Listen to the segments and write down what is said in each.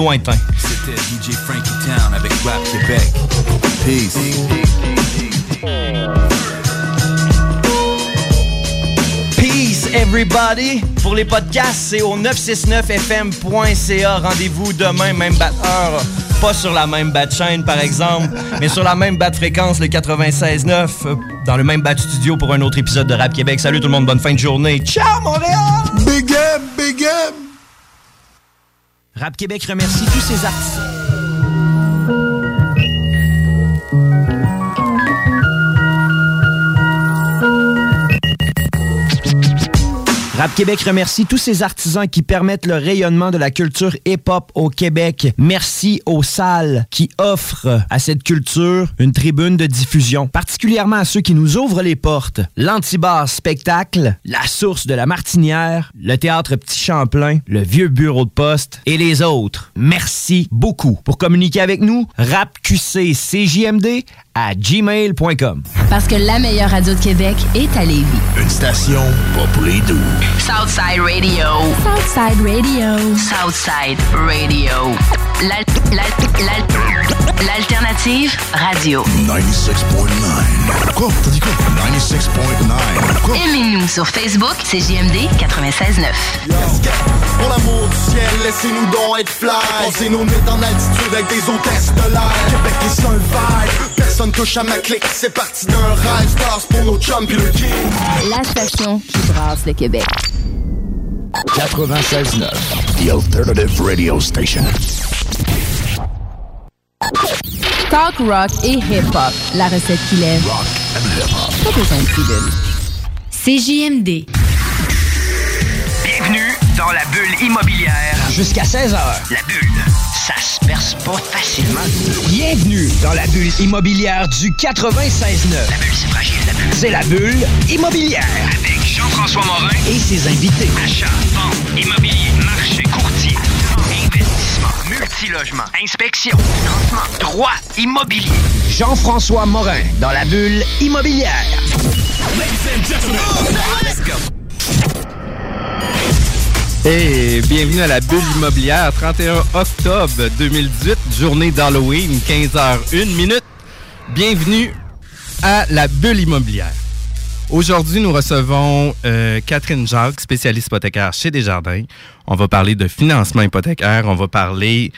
lointain. C'était DJ Frankie Town avec Rap Québec. Peace. Peace everybody! Pour les podcasts, c'est au 969fm.ca. Rendez-vous demain, même batteur. Pas sur la même bat chaîne, par exemple, mais sur la même bat fréquence, le 96.9, euh, dans le même bat studio pour un autre épisode de Rap Québec. Salut tout le monde, bonne fin de journée. Ciao Montréal! Big M, Big M! Rap Québec remercie tous ses artistes. Rap Québec remercie tous ces artisans qui permettent le rayonnement de la culture hip-hop au Québec. Merci aux salles qui offrent à cette culture une tribune de diffusion, particulièrement à ceux qui nous ouvrent les portes. L'Antibar Spectacle, La Source de la Martinière, le Théâtre Petit Champlain, le Vieux Bureau de Poste et les autres. Merci beaucoup. Pour communiquer avec nous, rapqccjmd à gmail.com. Parce que la meilleure radio de Québec est à Lévis. Une station pas pour les doux. Southside Radio. Southside Radio. Southside Radio. L'alternative radio. 96.9. Quoi? T'as dit quoi? 96.9. Quoi? Aimez-nous sur Facebook, c'est JMD 96.9. Pour l'amour du ciel, laissez-nous donc être fly. Passez nos nuits en altitude avec des hôtesses de l'air. Québec est un vibe. Personne touche à ma clique. C'est parti d'un rêve. Stars pour nos chums pis le king. La station qui brasse le Québec. 96.9. The Alternative Radio Station. Talk rock et hip-hop. La recette qui lève. Rock and hip-hop. Pas besoin de pilule. CJMD. Bienvenue dans la bulle immobilière. Jusqu'à 16h. La bulle, ça se perce pas facilement. Bienvenue dans la bulle immobilière du 96.9. La bulle, c'est fragile, la bulle. C'est la bulle immobilière. Avec Jean-François Morin, Et ses invités. achat, vente, immobilier, marché, courtier, multilogement, inspection, financement, droit immobilier. Jean-François Morin dans la bulle immobilière. Hey, bienvenue à la bulle immobilière, 31 octobre 2018, journée d'Halloween, 15h01 minute. Bienvenue à la bulle immobilière. Aujourd'hui, nous recevons euh, Catherine Jacques, spécialiste hypothécaire chez Desjardins. On va parler de financement hypothécaire, on va parler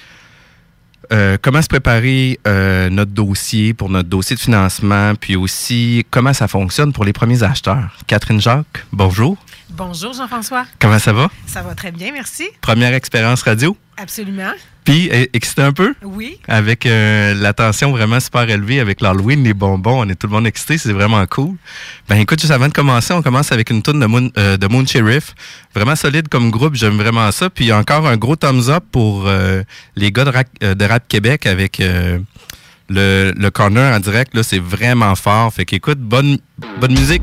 euh, comment se préparer euh, notre dossier pour notre dossier de financement, puis aussi comment ça fonctionne pour les premiers acheteurs. Catherine Jacques, bonjour. Bonjour Jean-François. Comment ça va? Ça va très bien, merci. Première expérience radio? Absolument. Puis, eh, excité un peu? Oui. Avec euh, la tension vraiment super élevée avec l'Halloween, les bonbons, on est tout le monde excité, c'est vraiment cool. Ben écoute, juste avant de commencer, on commence avec une tune de Moon, euh, de Moon Sheriff. Vraiment solide comme groupe, j'aime vraiment ça. Puis encore un gros thumbs up pour euh, les gars de rap, de Rap Québec avec le, le corner en direct. Là, c'est vraiment fort. Fait qu'écoute, bonne, bonne musique.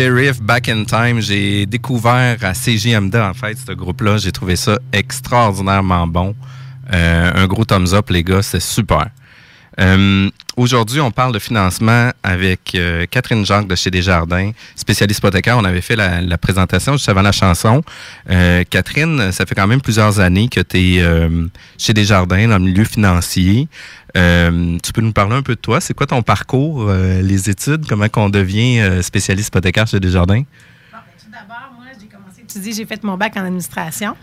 Sheriff Back in Time, j'ai découvert à CGMD en fait ce groupe-là. J'ai trouvé ça extraordinairement bon. Euh, un gros thumbs up, les gars, c'est super. Euh, Aujourd'hui, on parle de financement avec euh, Catherine Jacques de chez Desjardins, spécialiste hypothécaire. On avait fait la, la présentation juste avant la chanson. Euh, Catherine, ça fait quand même plusieurs années que tu es chez Desjardins dans le milieu financier. Euh, tu peux nous parler un peu de toi? C'est quoi ton parcours, euh, les études? Comment qu'on devient euh, spécialiste hypothécaire chez Desjardins? D'abord, moi, j'ai fait mon bac en administration.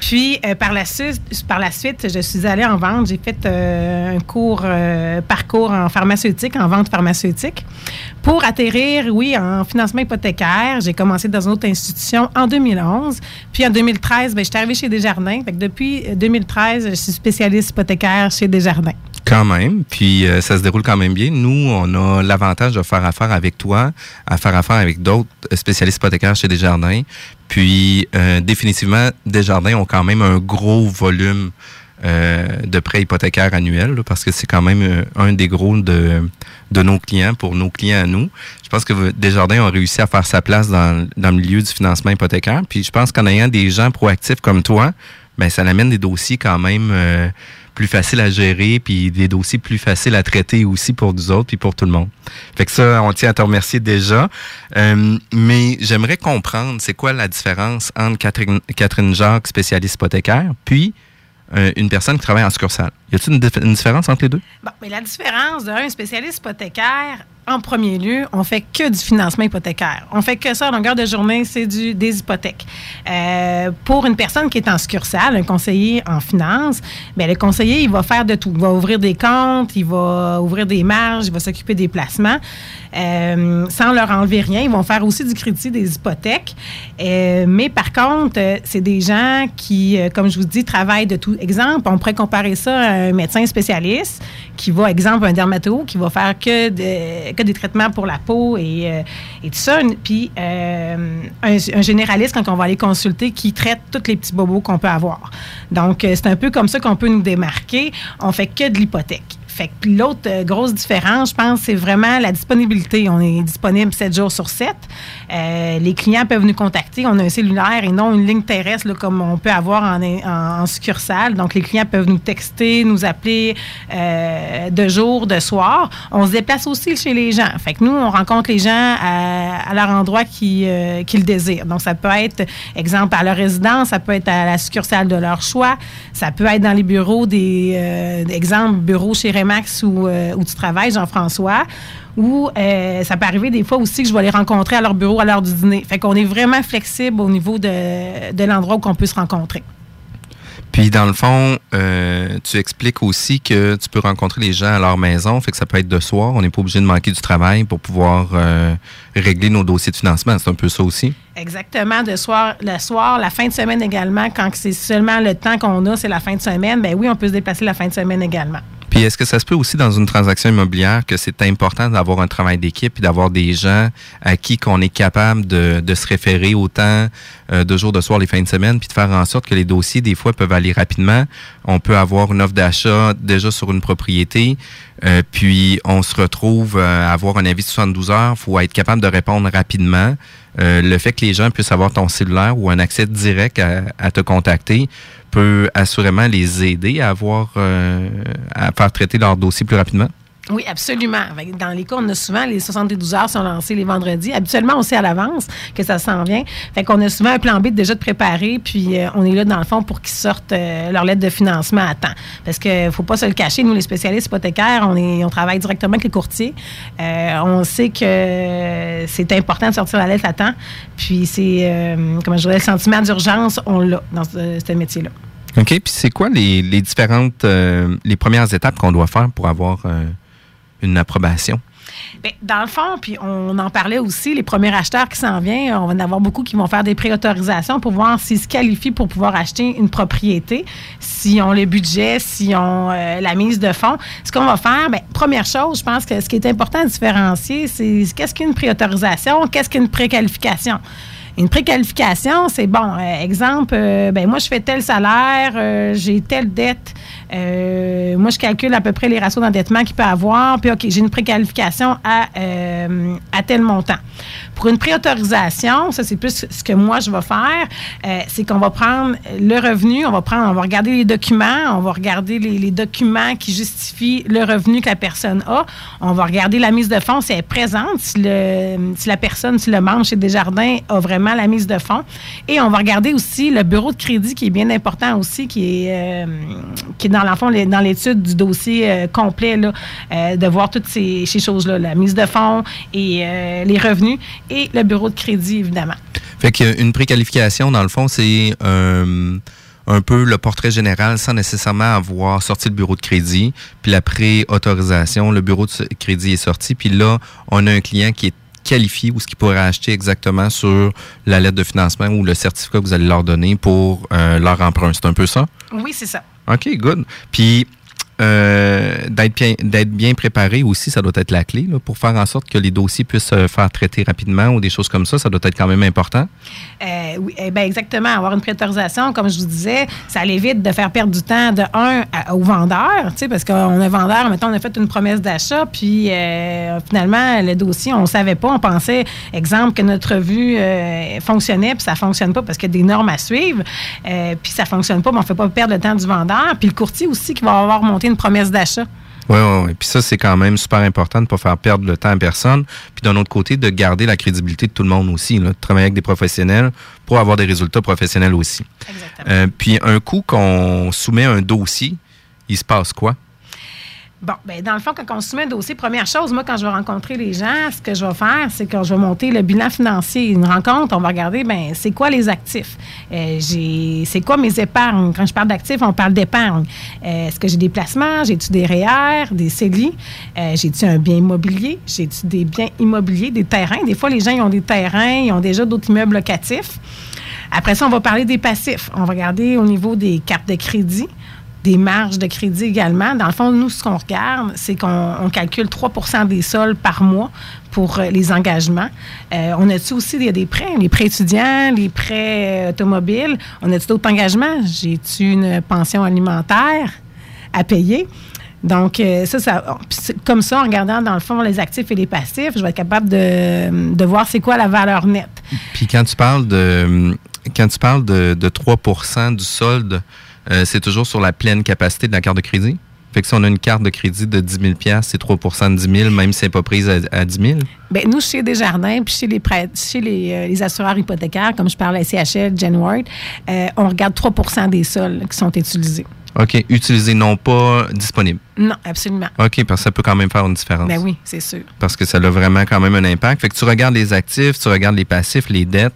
Puis, euh, par, la suite, par la suite, je suis allée en vente. J'ai fait euh, un cours, euh, parcours en pharmaceutique, en vente pharmaceutique, pour atterrir, oui, en financement hypothécaire. J'ai commencé dans une autre institution en 2011. Puis, en 2013, ben, je suis arrivée chez Desjardins. Fait depuis euh, 2013, je suis spécialiste hypothécaire chez Desjardins. Quand même. Puis euh, ça se déroule quand même bien. Nous, on a l'avantage de faire affaire avec toi, à faire affaire avec d'autres spécialistes hypothécaires chez Desjardins. Puis euh, définitivement, Desjardins ont quand même un gros volume euh, de prêts hypothécaires annuels, là, parce que c'est quand même euh, un des gros de, de nos clients, pour nos clients à nous. Je pense que Desjardins ont réussi à faire sa place dans, dans le milieu du financement hypothécaire. Puis je pense qu'en ayant des gens proactifs comme toi, ben ça amène des dossiers quand même euh, plus faciles à gérer, puis des dossiers plus faciles à traiter aussi pour nous autres, puis pour tout le monde. Fait que ça, on tient à te remercier déjà. Euh, mais j'aimerais comprendre, c'est quoi la différence entre Catherine, Catherine Jacques, spécialiste hypothécaire, puis euh, une personne qui travaille en succursale? Y a-t-il une, une différence entre les deux? Bon, mais la différence d'un spécialiste hypothécaire, en premier lieu, on fait que du financement hypothécaire. On fait que ça à longueur de journée, c'est du des hypothèques. Euh, pour une personne qui est en succursale, un conseiller en finance, ben le conseiller, il va faire de tout. Il va ouvrir des comptes, il va ouvrir des marges, il va s'occuper des placements. Euh, sans leur enlever rien, ils vont faire aussi du crédit des hypothèques. Euh, mais par contre, c'est des gens qui, comme je vous dis, travaillent de tout. Exemple, on pourrait comparer ça à un médecin spécialiste qui va, exemple, un dermato, qui va faire que, que des traitements pour la peau et, euh, tout ça. Puis euh, un, un généraliste, quand on va aller consulter, qui traite tous les petits bobos qu'on peut avoir. Donc, euh, c'est un peu comme ça qu'on peut nous démarquer. On fait que de l'hypothèque. Fait que l'autre euh, grosse différence, je pense, c'est vraiment la disponibilité. On est disponible 7 jours sur 7. Euh, les clients peuvent nous contacter. On a un cellulaire et non une ligne terrestre comme on peut avoir en, en- succursale. Donc, les clients peuvent nous texter, nous appeler euh, de jour, de soir. On se déplace aussi chez les gens. Fait que nous, on rencontre les gens à, leur endroit qui, euh, qu'ils désirent. Donc, ça peut être, exemple, à leur résidence, ça peut être à la succursale de leur choix, ça peut être dans les bureaux des, exemple, bureau chez Remax où, euh, où tu travailles, Jean-François, ou euh, ça peut arriver des fois aussi que je vais les rencontrer à leur bureau à l'heure du dîner. Fait qu'on est vraiment flexible au niveau de, de l'endroit où on peut se rencontrer. Puis dans le fond, euh, tu expliques aussi que tu peux rencontrer les gens à leur maison, fait que ça peut être de soir. On n'est pas obligé de manquer du travail pour pouvoir euh, régler nos dossiers de financement. C'est un peu ça aussi. Exactement, de soir, le soir, la fin de semaine également, quand c'est seulement le temps qu'on a, c'est la fin de semaine, ben oui, on peut se déplacer la fin de semaine également. Puis est-ce que ça se peut aussi dans une transaction immobilière que c'est important d'avoir un travail d'équipe et d'avoir des gens à qui qu'on est capable de, de se référer autant euh, de jours de soir les fins de semaine, puis de faire en sorte que les dossiers des fois peuvent aller rapidement. On peut avoir une offre d'achat déjà sur une propriété, euh, puis on se retrouve euh, à avoir un avis de 72 heures. faut être capable de répondre rapidement. euh, le fait que les gens puissent avoir ton cellulaire ou un accès direct à, te contacter peut assurément les aider à avoir à faire traiter leur dossier plus rapidement. Oui, absolument. Dans les cas, on a souvent les 72 heures sont lancées les vendredis. Habituellement, on sait à l'avance que ça s'en vient. Fait qu'on a souvent un plan B déjà de préparé, puis euh, on est là dans le fond pour qu'ils sortent euh, leur lettre de financement à temps. Parce que faut pas se le cacher, nous les spécialistes hypothécaires, on est, on travaille directement avec les courtiers. Euh, on sait que c'est important de sortir la lettre à temps. Puis c'est, comment je dirais, le sentiment d'urgence, on l'a dans ce, métier-là. OK. Puis c'est quoi les, les différentes, les premières étapes qu'on doit faire pour avoir une approbation? Bien, dans le fond, puis on en parlait aussi, les premiers acheteurs qui s'en viennent, on va en avoir beaucoup qui vont faire des préautorisations pour voir s'ils se qualifient pour pouvoir acheter une propriété, s'ils ont le budget, s'ils ont euh, la mise de fonds. Ce qu'on va faire, bien, première chose, je pense que ce qui est important à différencier, c'est qu'est-ce qu'une préautorisation, qu'est-ce qu'une préqualification? Une préqualification, c'est bon. euh, exemple, euh, ben moi, je fais tel salaire, euh, j'ai telle dette. Euh, moi, je calcule à peu près les ratios d'endettement qu'il peut avoir. Puis, OK, j'ai une préqualification à, euh, à tel montant. Pour une préautorisation, ça, c'est plus ce que moi, je vais faire. euh, c'est qu'on va prendre le revenu, on va prendre, on va regarder les documents, on va regarder les, documents qui justifient le revenu que la personne a. On va regarder la mise de fonds si elle est présente, si, le, si la personne, si le membre chez Desjardins a vraiment la mise de fonds. Et on va regarder aussi le bureau de crédit qui est bien important aussi, qui est, euh, qui est dans l'enfant, les- dans l'étude du dossier euh, complet, là, euh, de voir toutes ces, ces choses-là, la mise de fonds et euh, les revenus et le bureau de crédit, évidemment. Fait qu'une préqualification, dans le fond, c'est un peu le portrait général sans nécessairement avoir sorti le bureau de crédit. Puis la pré-autorisation, le bureau de crédit est sorti. Puis là, on a un client qui est qualifié ou ce qu'il pourrait acheter exactement sur la lettre de financement ou le certificat que vous allez leur donner pour euh, leur emprunt. C'est un peu ça? Oui, c'est ça. OK, good. Puis euh, d'être bien, bien préparé aussi, ça doit être la clé pour faire en sorte que les dossiers puissent se faire traiter rapidement ou des choses comme ça. Ça doit être quand même important. Euh, oui, eh ben exactement. Avoir une préautorisation, comme je vous disais, ça l'évite de faire perdre du temps de un au vendeur, parce qu'on est vendeur, mettons, on a fait une promesse d'achat, puis euh, finalement, le dossier, on ne savait pas, on pensait, exemple, que notre revue euh, fonctionnait, puis ça fonctionne pas parce qu'il y a des normes à suivre, euh, puis ça fonctionne pas, mais on ne fait pas perdre le temps du vendeur, puis le courtier aussi qui va avoir monté une promesse d'achat. Oui, oui, oui. Puis ça, c'est quand même super important de ne pas faire perdre le temps à personne. Puis d'un autre côté, de garder la crédibilité de tout le monde aussi. Là, de travailler avec des professionnels pour avoir des résultats professionnels aussi. Euh, puis un coup qu'on soumet un dossier, il se passe quoi? Bon, ben dans le fond, quand on soumet un dossier, première chose, moi, quand je vais rencontrer les gens, ce que je vais faire, c'est que je vais monter le bilan financier. Une rencontre, on va regarder, ben c'est quoi les actifs? Euh, j'ai, c'est quoi mes épargnes? Quand je parle d'actifs, on parle d'épargne. Euh, est-ce que j'ai des placements? J'ai-tu des REER, des CELI? Euh, j'ai-tu un bien immobilier? J'ai-tu des biens immobiliers, des terrains? Des fois, les gens, ils ont des terrains, ils ont déjà d'autres immeubles locatifs. Après ça, on va parler des passifs. On va regarder au niveau des cartes de crédit des marges de crédit également. Dans le fond, nous, ce qu'on regarde, c'est qu'on on calcule 3% des sols par mois pour euh, les engagements. Euh, on a-tu aussi des, prêts, les prêts étudiants, les prêts euh, automobiles? On a-tu d'autres engagements? J'ai-tu une pension alimentaire à payer? Donc, ça, ça comme ça, en regardant dans le fond les actifs et les passifs, je vais être capable de, de voir c'est quoi la valeur nette. Puis quand tu parles de quand tu parles de, de 3 du solde, euh, c'est toujours sur la pleine capacité de la carte de crédit? Fait que si on a une carte de crédit de 10 000 c'est 3% de 10 000, même si elle n'est pas prise à, à 10 000? Bien, nous, chez Desjardins, puis chez les chez les, euh, les assureurs hypothécaires, comme je parle à CHL, Genworth, euh, on regarde 3% des sols qui sont utilisés. OK. Utilisé, non pas disponible. Non, absolument. OK, parce que ça peut quand même faire une différence. Ben oui, c'est sûr. Parce que ça a vraiment quand même un impact. Fait que tu regardes les actifs, tu regardes les passifs, les dettes,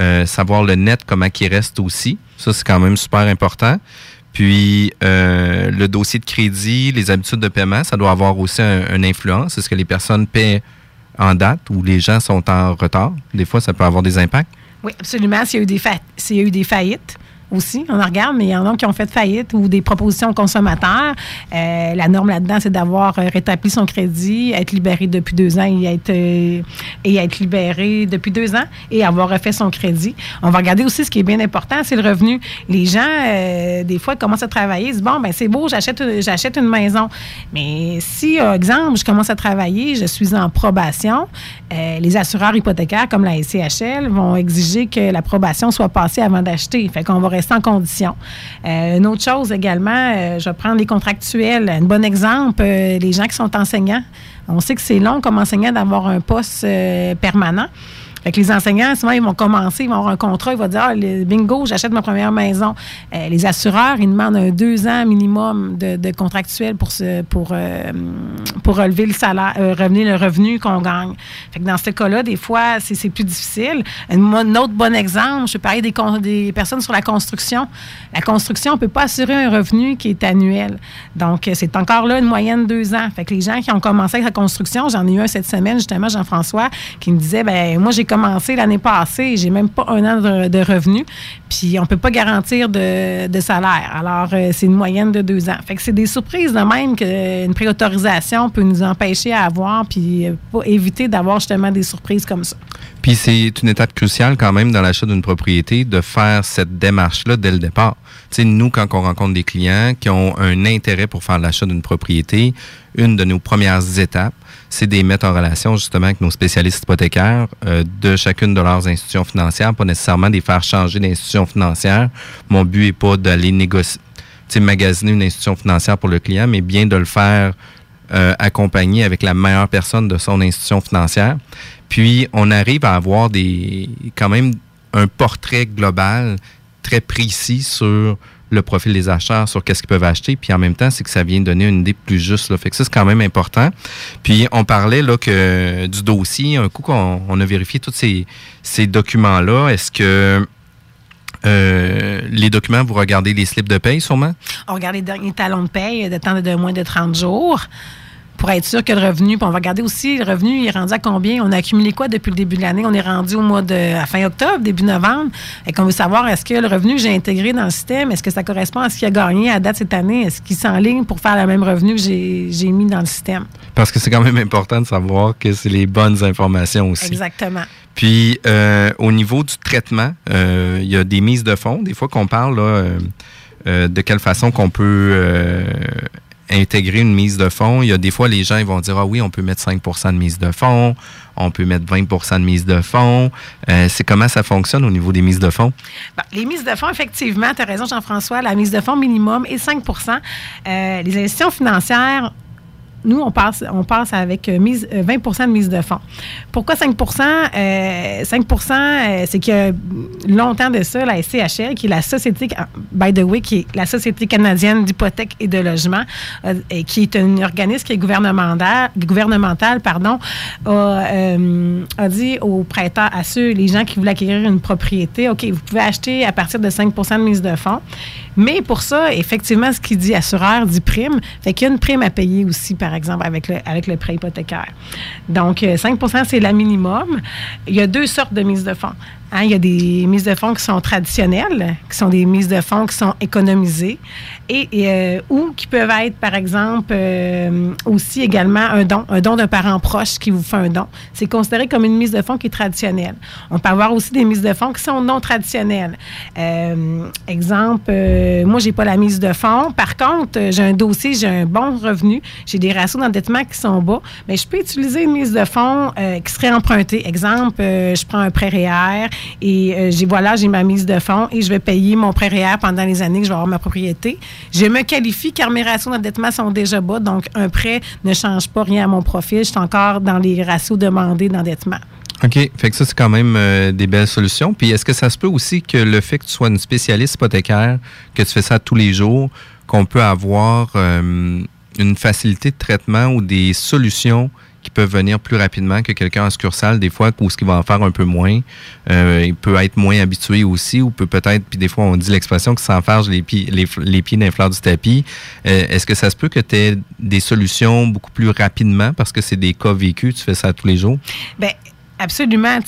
euh, savoir le net, comment il reste aussi. Ça, c'est quand même super important. Puis, euh, le dossier de crédit, les habitudes de paiement, ça doit avoir aussi un- une influence. Est-ce que les personnes paient en date ou les gens sont en retard? Des fois, ça peut avoir des impacts. Oui, absolument. S'il y a eu des, y a eu des faillites, aussi. On en regarde, mais il y en a qui ont fait faillite ou des propositions aux consommateurs. Euh, la norme là-dedans, c'est d'avoir euh, rétabli son crédit, être libéré depuis deux ans euh, et être libéré depuis deux ans et avoir refait son crédit. On va regarder aussi ce qui est bien important, c'est le revenu. Les gens, des fois, commencent à travailler, ils disent, bon, ben c'est beau, j'achète, j'achète une maison. Mais si, euh, exemple, je commence à travailler, je suis en probation, les assureurs hypothécaires comme la SCHL vont exiger que l'approbation soit passée avant d'acheter. Fait qu'on va rester en condition. Euh, une autre chose également, euh, je vais prendre les contractuels. Un bon exemple, euh, les gens qui sont enseignants. On sait que c'est long comme enseignant d'avoir un poste permanent. Fait que les enseignants, souvent, ils vont commencer, ils vont avoir un contrat, ils vont dire ah, le- bingo, j'achète ma première maison. Euh, les assureurs, ils demandent un deux ans minimum de, contractuel pour, se, pour, euh, pour relever le salaire, euh, revenir le revenu qu'on gagne. Fait que dans ce cas-là, des fois, c'est plus difficile. Un, autre bon exemple, je parler des, des personnes sur la construction. La construction, on ne peut pas assurer un revenu qui est annuel. Donc, c'est encore là une moyenne de deux ans. Fait que les gens qui ont commencé avec la construction, j'en ai eu un cette semaine, justement, Jean-François, qui me disait, ben moi, j'ai l'année passée, j'ai même pas un an de, de revenu, puis on peut pas garantir de, de salaire. Alors, euh, c'est une moyenne de deux ans. Fait que c'est des surprises de même qu'une préautorisation peut nous empêcher à avoir, puis euh, éviter d'avoir justement des surprises comme ça. Puis c'est une étape cruciale quand même dans l'achat d'une propriété de faire cette démarche-là dès le départ. Tu sais, nous, quand on rencontre des clients qui ont un intérêt pour faire l'achat d'une propriété, une de nos premières étapes, c'est de les mettre en relation justement avec nos spécialistes hypothécaires euh, de chacune de leurs institutions financières, pas nécessairement de les faire changer d'institution financière. Mon but est pas d'aller négocier, magasiner une institution financière pour le client, mais bien de le faire euh, accompagné avec la meilleure personne de son institution financière. Puis, on arrive à avoir quand même un portrait global très précis sur le profil des acheteurs, sur qu'est-ce qu'ils peuvent acheter. Puis, en même temps, c'est que ça vient donner une idée plus juste. Là. Fait que ça, c'est quand même important. Puis, on parlait là que du dossier, un coup qu'on on a vérifié tous ces, ces documents-là, est-ce que euh, les documents, vous regardez les slips de paye sûrement? On regarde les derniers talons de paye temps de moins de 30 jours pour être sûr que le revenu, puis on va regarder aussi le revenu, il est rendu à combien? On a accumulé quoi depuis le début de l'année? On est rendu au mois de à fin octobre, début novembre. Et qu'on veut savoir est-ce que le revenu que j'ai intégré dans le système, est-ce que ça correspond à ce qu'il a gagné à date cette année? Est-ce qu'il s'enligne pour faire le même revenu que j'ai j'ai mis dans le système? Parce que c'est quand même important de savoir que c'est les bonnes informations aussi. Exactement. Puis, euh, au niveau du traitement, euh, il y a des mises de fonds. Des fois qu'on parle là, euh, de quelle façon qu'on peut intégrer une mise de fonds. Il y a des fois, les gens ils vont dire, ah oui, on peut mettre 5% de mise de fonds, on peut mettre 20% de mise de fonds. Euh, c'est comment ça fonctionne au niveau des mises de fonds? Bon, les mises de fonds, effectivement, tu as raison, Jean-François, la mise de fonds minimum est 5% Euh, Les institutions financières, nous, on passe, on passe avec euh, mise, euh, 20% de mise de fonds. Pourquoi 5% euh, 5% euh, c'est a longtemps de ça, la SCHL, qui est la société, by the way, qui est la Société canadienne d'hypothèque et de logement, euh, et qui est un organisme qui est gouvernemental, gouvernemental pardon, a, euh, a dit aux prêteurs, à ceux, les gens qui voulaient acquérir une propriété, OK, vous pouvez acheter à partir de 5% de mise de fonds. Mais pour ça, effectivement, ce qui dit assureur dit prime. Fait qu'il y a une prime à payer aussi, par exemple, avec le, avec le prêt hypothécaire. Donc, euh, 5% c'est la minimum. Il y a deux sortes de mises de fonds. Hein, il y a des mises de fonds qui sont traditionnelles, qui sont des mises de fonds qui sont économisées, et, euh, ou qui peuvent être, par exemple, euh, aussi également un don, un don d'un parent proche qui vous fait un don. C'est considéré comme une mise de fonds qui est traditionnelle. On peut avoir aussi des mises de fonds qui sont non traditionnelles. Euh, exemple, euh, moi, j'ai pas la mise de fonds. Par contre, euh, j'ai un dossier, j'ai un bon revenu, j'ai des ratios d'endettement qui sont bas, mais je peux utiliser une mise de fonds euh, qui serait empruntée. Exemple, je prends un prêt REER et euh, j'ai voilà, j'ai ma mise de fonds et je vais payer mon prêt REER pendant les années que je vais avoir ma propriété. Je me qualifie car mes ratios d'endettement sont déjà bas, donc un prêt ne change pas rien à mon profil. Je suis encore dans les ratios demandés d'endettement. OK. Fait que ça, c'est quand même euh, des belles solutions. Puis est-ce que ça se peut aussi que le fait que tu sois une spécialiste hypothécaire, que tu fais ça tous les jours, qu'on peut avoir euh, une facilité de traitement ou des solutions qui peuvent venir plus rapidement que quelqu'un en succursale, des fois, ou ce qui va en faire un peu moins. Euh, il peut être moins habitué aussi, ou peut peut-être, puis des fois, on dit l'expression que s'enfarge les pieds, les, les pieds dans les fleurs du tapis. Euh, Est-ce que ça se peut que tu aies des solutions beaucoup plus rapidement parce que c'est des cas vécus, tu fais ça tous les jours? Bien, Absolument.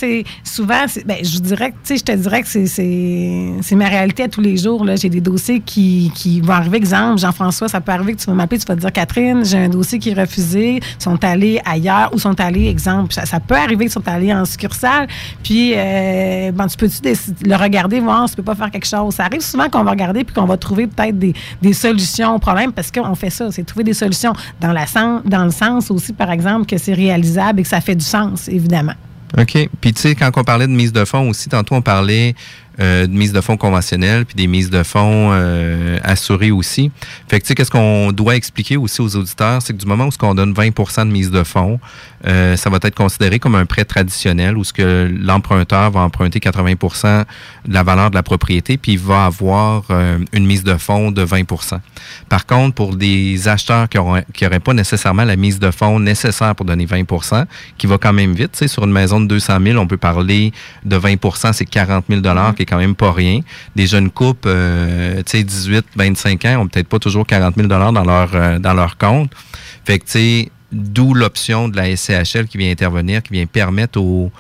souvent, ben, je dirais, je te dirais que c'est- ma réalité à tous les jours. J'ai des dossiers qui, qui vont arriver. Exemple, Jean-François, ça peut arriver que tu vas m'appeler, tu vas te dire Catherine, j'ai un dossier qui est refusé, sont allés ailleurs ou sont allés, exemple, ça, peut arriver qu'ils sont allés en succursale. Puis, euh, bon, tu peux-tu le regarder, voir si tu peux pas faire quelque chose? Ça arrive souvent qu'on va regarder puis qu'on va trouver peut-être des, des solutions au problème parce qu'on fait ça, c'est trouver des solutions dans, la dans le sens aussi, par exemple, que c'est réalisable et que ça fait du sens, évidemment. OK. Puis tu sais, quand on parlait de mise de fonds aussi, tantôt on parlait euh, de mise de fonds conventionnelle, puis des mises de fonds euh, assurées aussi. Fait que tu sais, qu'est-ce qu'on doit expliquer aussi aux auditeurs, c'est que du moment où ce qu'on donne 20% de mise de fonds, euh, ça va être considéré comme un prêt traditionnel où ce que l'emprunteur va emprunter 80% de la valeur de la propriété, puis il va avoir euh, une mise de fonds de 20% Par contre, pour des acheteurs qui n'auraient pas nécessairement la mise de fonds nécessaire pour donner 20% qui va quand même vite, tu sais, sur une maison de 200 000, on peut parler de 20% c'est 40 000 qui quand même pas rien. Des jeunes couples, euh, tu sais, 18, 25 ans, ont peut-être pas toujours 40 000 dans leur, euh, dans leur compte. Fait que, tu sais, d'où l'option de la SCHL qui vient intervenir, qui vient permettre aux,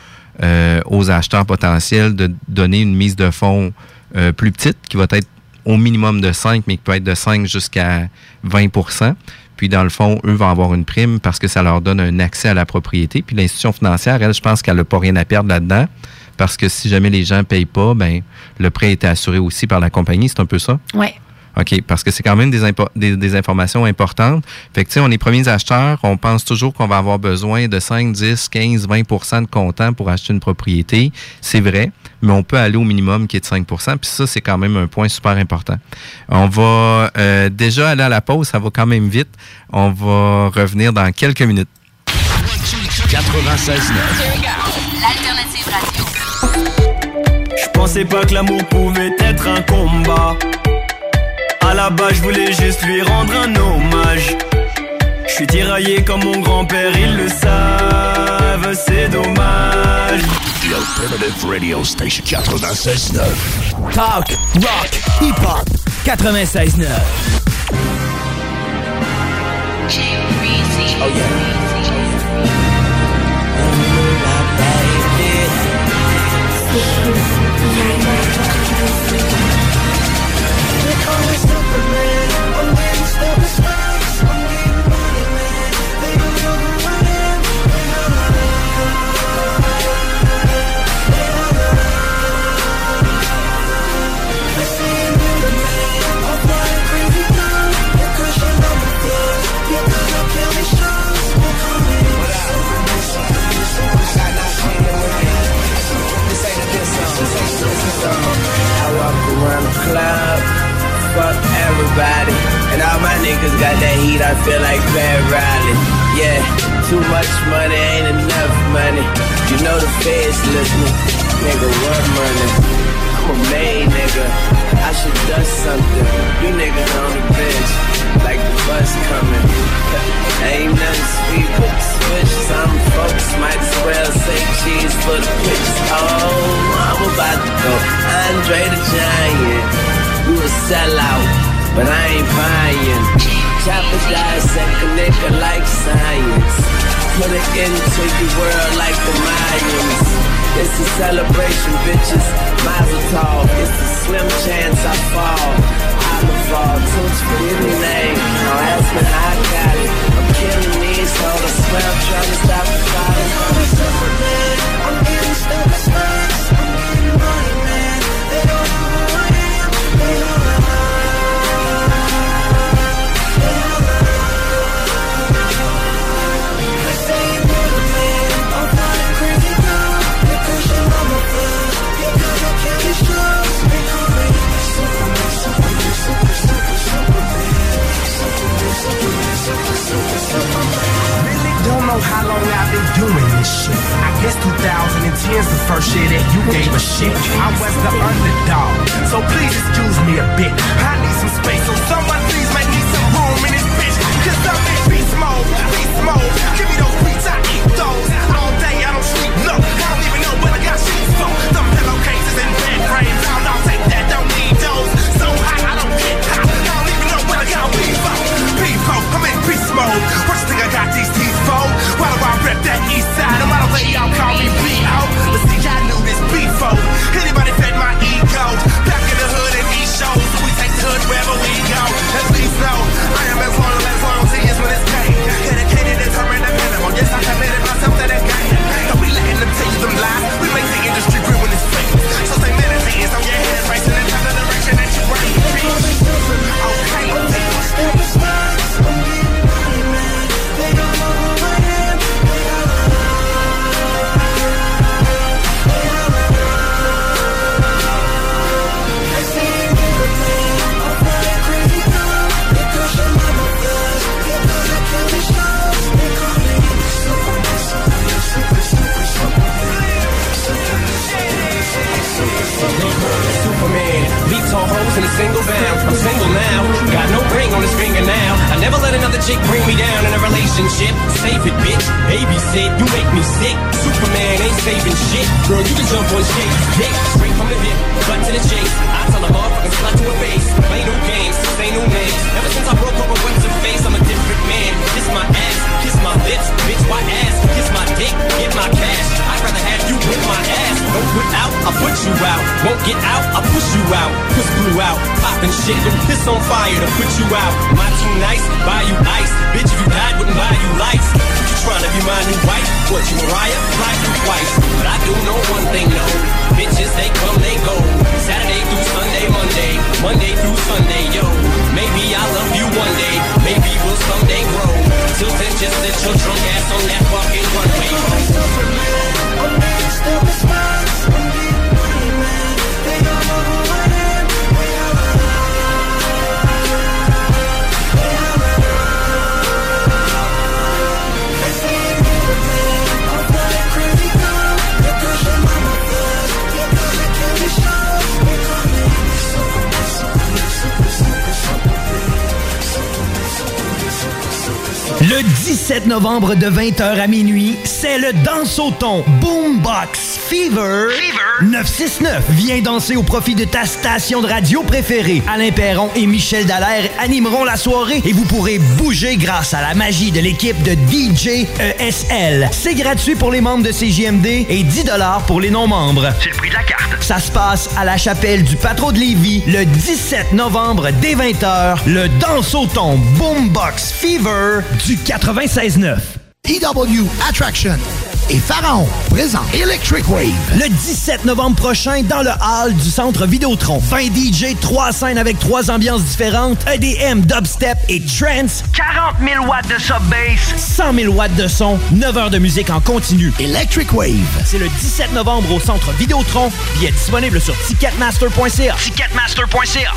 euh, aux acheteurs potentiels de donner une mise de fonds plus petite, qui va être au minimum de 5, mais qui peut être de 5 jusqu'à 20% Puis, dans le fond, eux vont avoir une prime parce que ça leur donne un accès à la propriété. Puis, l'institution financière, elle, je pense qu'elle n'a pas rien à perdre là-dedans. Parce que si jamais les gens ne payent pas, ben, le prêt est assuré aussi par la compagnie. C'est un peu ça? Oui. OK, parce que c'est quand même des, des, des, informations importantes. Fait que, tu sais, on est premiers acheteurs, on pense toujours qu'on va avoir besoin de 5, 10, 15, 20 de comptant pour acheter une propriété. C'est vrai, mais on peut aller au minimum qui est de 5 Puis ça, c'est quand même un point super important. On va euh, déjà aller à la pause, ça va quand même vite. On va revenir dans quelques minutes. 96 9. Pensais pas que l'amour pouvait être un combat. À la base, je voulais juste lui rendre un hommage. Je suis tiraillé comme mon grand-père, ils le savent, c'est dommage. The Alternative Radio Station 96.9. Talk, rock, hip-hop, 96.9. Oh yeah. Niggas got that heat, I feel like Pat Riley. Yeah, too much money ain't enough money. You know the feds listening. Nigga, what money? I'm a nigga. I should done something. You niggas on the bench, like the bus coming. ain't nothing sweet but the switch. Some folks might as well say cheese for the pitch. Oh, I'm about to go. Andre the Giant. You a sellout, but I ain't buying. Chopper dissect a nigga like science. Put it into your world like the Mayans. It's a celebration, bitches. Mazel tov. It's a slim chance I fall. I'ma fall. Toots for any name. Don't ask me how I got it. I'm killing these hoes. I swear I'm trying to stop the falling. I'm getting stuck. I'm getting money, Really don't know how long I've been doing this shit. I guess 2010's the first year that you gave a shit. I was the underdog, so please excuse me a bit. I need some space, so someone please make me some room in this bitch. Cause I'm in beast mode, beast mode. Give me those beats, I eat those. 17 novembre de 20h à minuit, c'est le Danse au Boombox Fever, 969. Viens danser au profit de ta station de radio préférée. Alain Perron et Michel Dallaire animeront la soirée et vous pourrez bouger grâce à la magie de l'équipe de DJ ESL. C'est gratuit pour les membres de CJMD et 10 pour les non-membres. C'est le prix de la carte. Ça se passe à la chapelle du Patro de Lévis le 17 novembre dès 20h. Le Danse au ton Boombox Fever du 96.9. EW Attraction et Pharaon présent Electric Wave. Le 17 novembre prochain, dans le hall du centre Vidéotron. 20 DJ, 3 scènes avec 3 ambiances différentes, EDM, dubstep et trance. 40 000 watts de sub-bass. 100 000 watts de son, 9 heures de musique en continu. Electric Wave. C'est le 17 novembre au centre Vidéotron. Billets disponibles sur ticketmaster.ca. Ticketmaster.ca.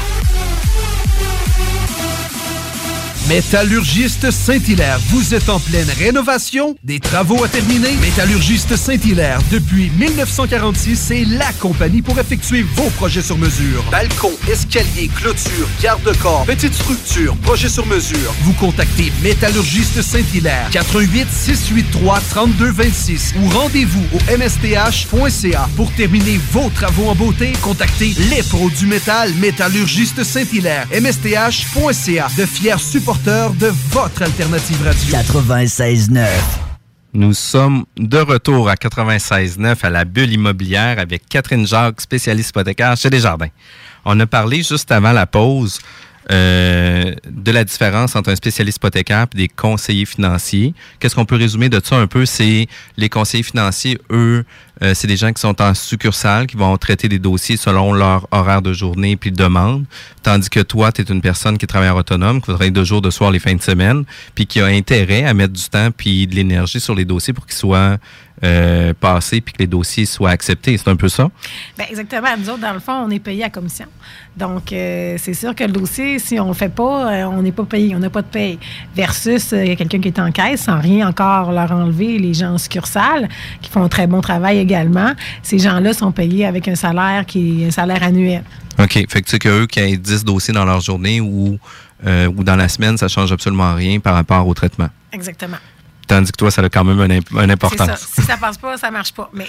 Métallurgiste Saint-Hilaire, vous êtes en pleine rénovation? Des travaux à terminer? Métallurgiste Saint-Hilaire, depuis 1946, c'est la compagnie pour effectuer vos projets sur mesure. Balcon, escalier, clôture, garde-corps, petite structure, projet sur mesure. Vous contactez Métallurgiste Saint-Hilaire, 88 683 3226 ou rendez-vous au msth.ca pour terminer vos travaux en beauté. Contactez les pros du métal, Métallurgiste Saint-Hilaire, msth.ca, de fiers supporters de votre alternative radio. 96.9. Nous sommes de retour à 96.9 à la bulle immobilière avec Catherine Jacques, spécialiste hypothécaire chez Desjardins. On a parlé juste avant la pause euh, de la différence entre un spécialiste hypothécaire et des conseillers financiers. Qu'est-ce qu'on peut résumer de ça un peu? C'est les conseillers financiers, eux, euh, c'est des gens qui sont en succursale, qui vont traiter des dossiers selon leur horaire de journée puis demande. Tandis que toi, tu es une personne qui travaille en autonome, qui travaille deux jours de soir les fins de semaine, puis qui a intérêt à mettre du temps puis de l'énergie sur les dossiers pour qu'ils soient euh, passés puis que les dossiers soient acceptés. C'est un peu ça? Ben exactement. Nous autres, dans le fond, on est payé à commission. Donc, euh, c'est sûr que le dossier, si on le fait pas, on n'est pas payé, on n'a pas de paye. Versus euh, quelqu'un qui est en caisse, sans rien encore leur enlever, les gens en succursale, qui font un très bon travail également, ces gens-là sont payés avec un salaire qui est un salaire annuel. OK. Fait que tu sais qu'eux qui aient 10 dossiers dans leur journée ou, euh, ou dans la semaine, ça change absolument rien par rapport au traitement. Exactement. Tandis que toi, ça a quand même une, C'est importance. ça. Si ça passe pas, ça marche pas. Mais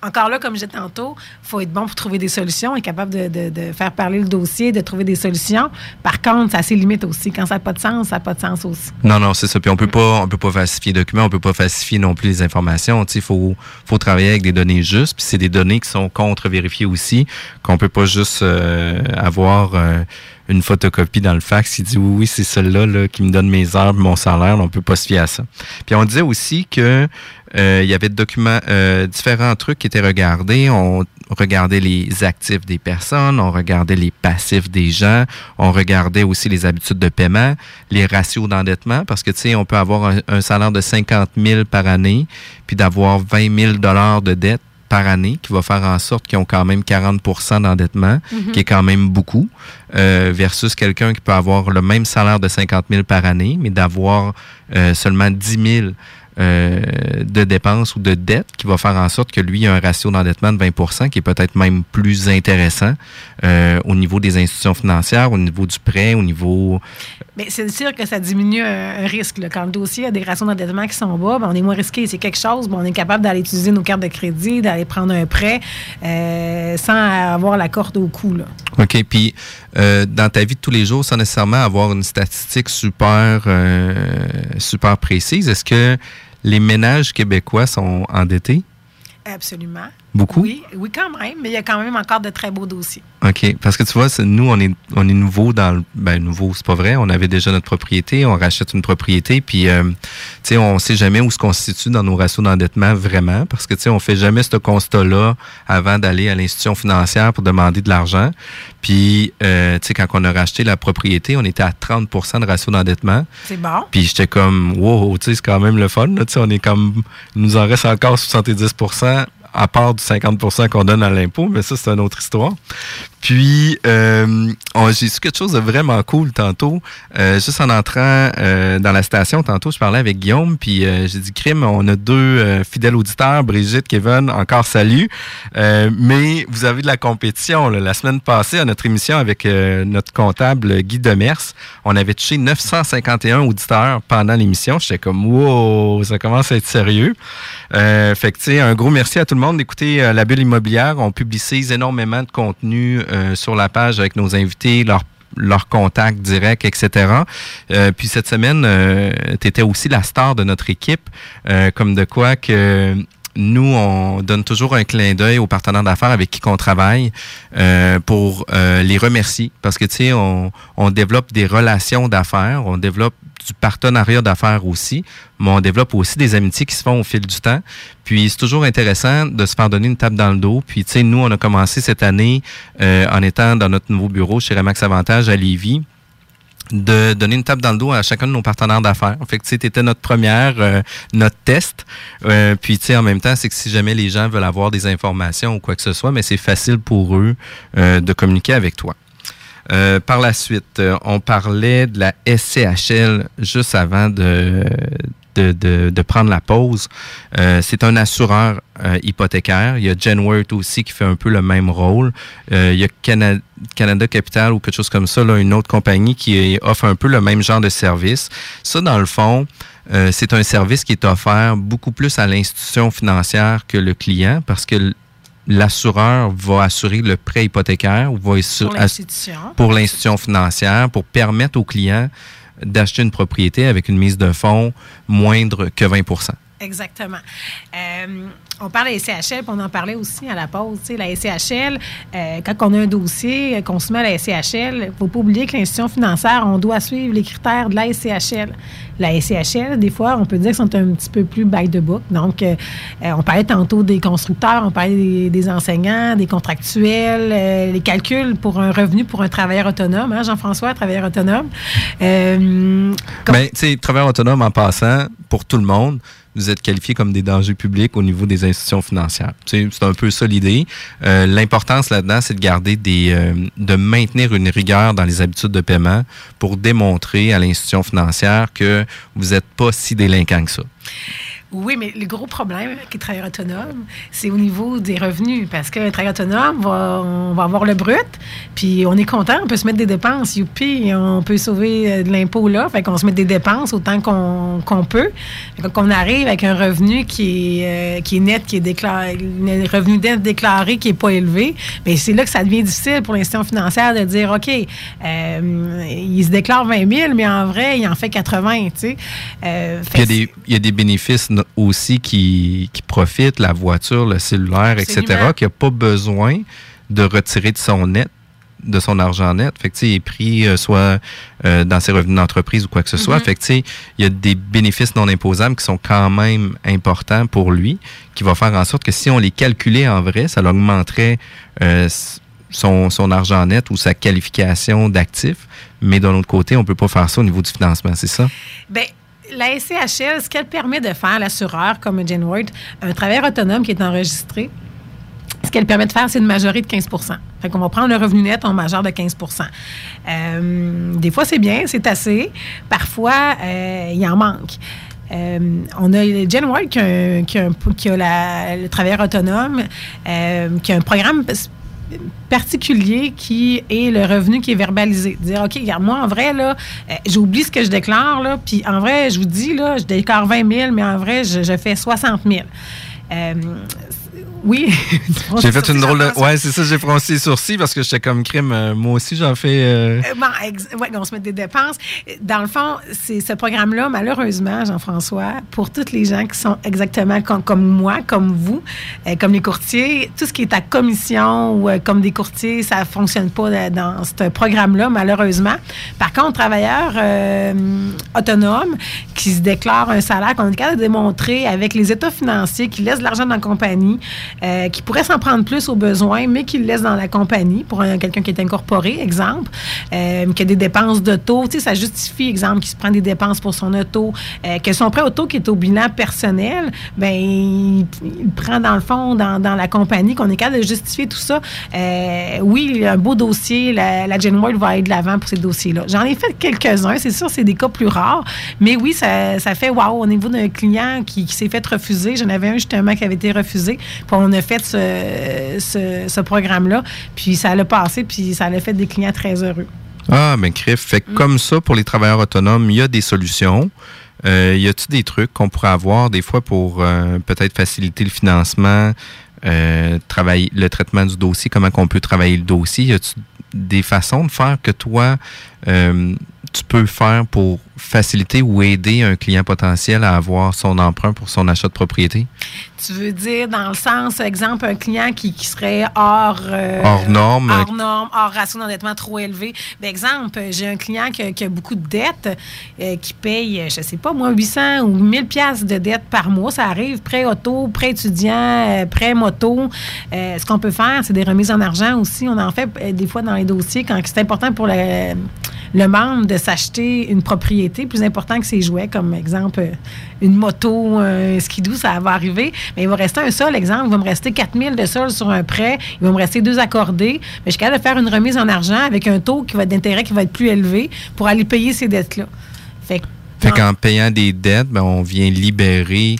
encore là, comme je disais tantôt, faut être bon pour trouver des solutions, être capable de, de- de faire parler le dossier, de trouver des solutions. Par contre, ça a ses limites aussi. Quand ça n'a pas de sens, ça n'a pas de sens aussi. Non, non, c'est ça. Puis on peut pas, on peut pas falsifier les documents, on peut pas falsifier non plus les informations. Tu sais, faut, faut travailler avec des données justes. Puis c'est des données qui sont contre-vérifiées aussi, qu'on peut pas juste euh, avoir euh, une photocopie dans le fax qui dit oui, oui, c'est celle-là là, qui me donne mes heures, mon salaire. On peut pas se fier à ça. Puis on disait aussi que euh, il y avait de documents, euh, différents trucs qui étaient regardés. On regardait les actifs des personnes, on regardait les passifs des gens, on regardait aussi les habitudes de paiement, les ratios d'endettement, parce que tu sais, on peut avoir un, un salaire de 50 000 par année, puis d'avoir 20 000 dollars de dette par année, qui va faire en sorte qu'ils ont quand même 40% d'endettement, Mhm. qui est quand même beaucoup, euh, versus quelqu'un qui peut avoir le même salaire de 50 000 par année, mais d'avoir euh, seulement 10 000 euh, de dépenses ou de dettes qui va faire en sorte que lui a un ratio d'endettement de 20% qui est peut-être même plus intéressant euh, au niveau des institutions financières, au niveau du prêt, au niveau... Mais c'est sûr que ça diminue un, risque. là. Quand le dossier a des ratios d'endettement qui sont bas, ben, on est moins risqué. C'est quelque chose, ben, on est capable d'aller utiliser nos cartes de crédit, d'aller prendre un prêt euh, sans avoir la corde au cou. Là. OK. Puis, euh, dans ta vie de tous les jours, sans nécessairement avoir une statistique super, euh, super précise, est-ce que les ménages québécois sont endettés? Absolument. Beaucoup? Oui, oui, quand même, mais il y a quand même encore de très beaux dossiers. OK. Parce que tu vois, nous, on est, on est nouveau dans le. Ben, nouveau, c'est pas vrai. On avait déjà notre propriété, on rachète une propriété, puis, euh, tu sais, on sait jamais où se constitue dans nos ratios d'endettement vraiment, parce que, tu sais, on fait jamais ce constat-là avant d'aller à l'institution financière pour demander de l'argent. Puis, euh, tu sais, quand on a racheté la propriété, on était à 30% de ratio d'endettement. C'est bon. Puis j'étais comme, wow, tu sais, c'est quand même le fun. Là, tu sais, on est comme, il nous en reste encore 70 à part du 50% qu'on donne à l'impôt, mais ça, c'est une autre histoire. Puis, euh, on- j'ai su quelque chose de vraiment cool tantôt. Euh, juste en entrant euh, dans la station, tantôt, je parlais avec Guillaume, puis euh, j'ai dit, Crime, on a deux euh, fidèles auditeurs, Brigitte, Kevin, encore salut. Euh, mais vous avez de la compétition. là. La semaine passée, à notre émission avec notre comptable Guy Demers, on avait touché 951 auditeurs pendant l'émission. J'étais comme, wow, ça commence à être sérieux. Fait que, tu sais, un gros merci à tout le monde d'écouter La Bulle Immobilière. On publicise énormément de contenu euh, sur la page avec nos invités, leurs contacts directs, etc. Euh, puis cette semaine, tu étais aussi la star de notre équipe, euh, comme de quoi que nous, on donne toujours un clin d'œil aux partenaires d'affaires avec qui on travaille euh, pour euh, les remercier. Parce que, tu sais, on, on développe des relations d'affaires, on développe du partenariat d'affaires aussi, mais on développe aussi des amitiés qui se font au fil du temps. Puis c'est toujours intéressant de se faire donner une tape dans le dos. Puis, tu sais, nous, on a commencé cette année euh, en étant dans notre nouveau bureau chez Remax Avantage à Lévis de donner une tape dans le dos à chacun de nos partenaires d'affaires. Fait que tu étais notre première, euh, notre test. Euh, puis tu sais, en même temps, c'est que si jamais les gens veulent avoir des informations ou quoi que ce soit, mais c'est facile pour eux euh, de communiquer avec toi. Euh, par la suite, euh, on parlait de la SCHL juste avant de, de, de, de prendre la pause. Euh, c'est un assureur euh, hypothécaire. Il y a Genworth aussi qui fait un peu le même rôle. Euh, il y a Cana- Canada Capital ou quelque chose comme ça, là, une autre compagnie qui offre un peu le même genre de service. Ça, dans le fond, euh, c'est un service qui est offert beaucoup plus à l'institution financière que le client parce que l'assureur va assurer le prêt hypothécaire ou va assur- Pour l'institution. pour l'institution financière pour permettre au client d'acheter une propriété avec une mise de fonds moindre que 20 Exactement. Euh, on parle de la SCHL, puis on en parlait aussi à la pause. La SCHL, euh, quand on a un dossier, qu'on se met à la SCHL, il ne faut pas oublier que l'institution financière, on doit suivre les critères de la SCHL. La SCHL, des fois, on peut dire qu'ils sont un petit peu plus by the book. Donc, euh, on parlait tantôt des constructeurs, on parlait des, enseignants, des contractuels, les calculs pour un revenu pour un travailleur autonome. Hein, Jean-François, travailleur autonome. Mais, tu sais, travailleur autonome en passant, pour tout le monde, vous êtes qualifié comme des dangers publics au niveau des institutions financières. C'est un peu ça l'idée. Euh, L'importance là-dedans, c'est de garder des, euh, de maintenir une rigueur dans les habitudes de paiement pour démontrer à l'institution financière que vous n'êtes pas si délinquant que ça. Oui, mais le gros problème avec les travailleurs autonomes, c'est au niveau des revenus. Parce qu'un travailleur autonome, va, on va avoir le brut, puis on est content, on peut se mettre des dépenses, youpi, on peut sauver euh, de l'impôt là, fait qu'on se met des dépenses autant qu'on peut. Quand on arrive avec un revenu qui est, euh, qui est net, qui est déclaré, un revenu net déclaré qui n'est pas élevé, bien, c'est là que ça devient difficile pour l'institution financière de dire, OK, euh, il se déclare 20 000, mais en vrai, il en fait 80, tu sais. Euh, il y, a des, il y a des bénéfices aussi qui, qui profitent, la voiture, le cellulaire, etc., qui n'a pas besoin de retirer de son net, de son argent net. Fait que, tu sais, il est pris euh, soit euh, dans ses revenus d'entreprise ou quoi que ce soit. Mhm. Fait que, tu sais, il y a des bénéfices non imposables qui sont quand même importants pour lui, qui va faire en sorte que si on les calculait en vrai, ça l'augmenterait euh, son, son argent net ou sa qualification d'actif. Mais d'un autre côté, on peut pas faire ça au niveau du financement, c'est ça? Bien, la SCHL, ce qu'elle permet de faire, l'assureur comme Jane Ward, un travailleur autonome qui est enregistré, ce qu'elle permet de faire, c'est une majorer de 15% Fait qu'on va prendre le revenu net, on majeure de 15% Euh, Des fois, c'est bien, c'est assez. Parfois, euh, il en manque. Euh, on a Jen White qui a, qui a le travailleur autonome, euh, qui a un programme particulier qui est le revenu qui est verbalisé. Dire, OK, regarde, moi, en vrai, là, euh, j'oublie ce que je déclare, là, puis en vrai, je vous dis, là, je déclare 20 000, mais en vrai, je, fais 60 000. Euh, oui. J'ai fait une drôle de. Ouais, c'est ça, j'ai froncé les sourcils parce que j'étais comme crime. euh, moi aussi, j'en fais. euh, Euh, bon, ex- ouais, on se met des dépenses. Dans le fond, c'est ce programme-là, malheureusement, Jean-François, pour tous les gens qui sont exactement com- comme moi, comme vous, euh, comme les courtiers, tout ce qui est à commission ou comme des courtiers, ça ne fonctionne pas dans ce programme-là, malheureusement. Par contre, travailleurs autonomes qui se déclarent un salaire qu'on est capable de démontrer avec les états financiers, qui laissent de l'argent dans la compagnie, euh, qui pourraient s'en prendre plus au besoin, mais qui le laissent dans la compagnie pour un- quelqu'un qui est incorporé, exemple, euh, qui a des dépenses d'auto. Tu sais, ça justifie, exemple, qui se prend des dépenses pour son auto, euh, que son prêt auto qui est au bilan personnel, ben il, prend dans le fond, dans, dans la compagnie, qu'on est capable de justifier tout ça. Euh, oui, il y a un beau dossier, la, la World va aller de l'avant pour ces dossiers-là. J'en ai fait quelques-uns, c'est sûr, c'est des cas plus rares, mais oui, ça, ça fait wow au niveau d'un client qui, qui s'est fait refuser. J'en avais un justement qui avait été refusé, puis a fait ce, ce, ce programme-là, puis ça l'a passé, puis ça l'a fait des clients très heureux. Ah, ben, crif. Fait que comme ça, pour les travailleurs autonomes, il y a des solutions. Euh, y a-tu des trucs qu'on pourrait avoir des fois pour euh, peut-être faciliter le financement, euh, travailler le traitement du dossier, comment qu'on peut travailler le dossier? Y a-tu des façons de faire que toi, euh, tu peux faire pour faciliter ou aider un client potentiel à avoir son emprunt pour son achat de propriété? Tu veux dire, dans le sens, exemple, un client qui, qui serait hors... euh, Hors norme. Hors norme, hors ratio d'endettement trop élevé. Ben, exemple, j'ai un client qui a, qui a beaucoup de dettes, euh, qui paye, je sais pas, moi, 800 ou 1000 pièces de dettes par mois. Ça arrive, prêt auto, prêt étudiant, euh, prêt moto. Euh, ce qu'on peut faire, c'est des remises en argent aussi. On en fait euh, des fois dans les dossiers quand c'est important pour le, le membre de s'acheter une propriété, plus important que ses jouets, comme exemple une moto, un skidoo, ça va arriver. Mais il va rester un sol, exemple, il va me rester 4000 de sol sur un prêt, il va me rester deux accordés. Mais je suis capable de faire une remise en argent avec un taux qui va d'intérêt qui va être plus élevé pour aller payer ces dettes-là. Fait qu'en payant des dettes, ben, on vient libérer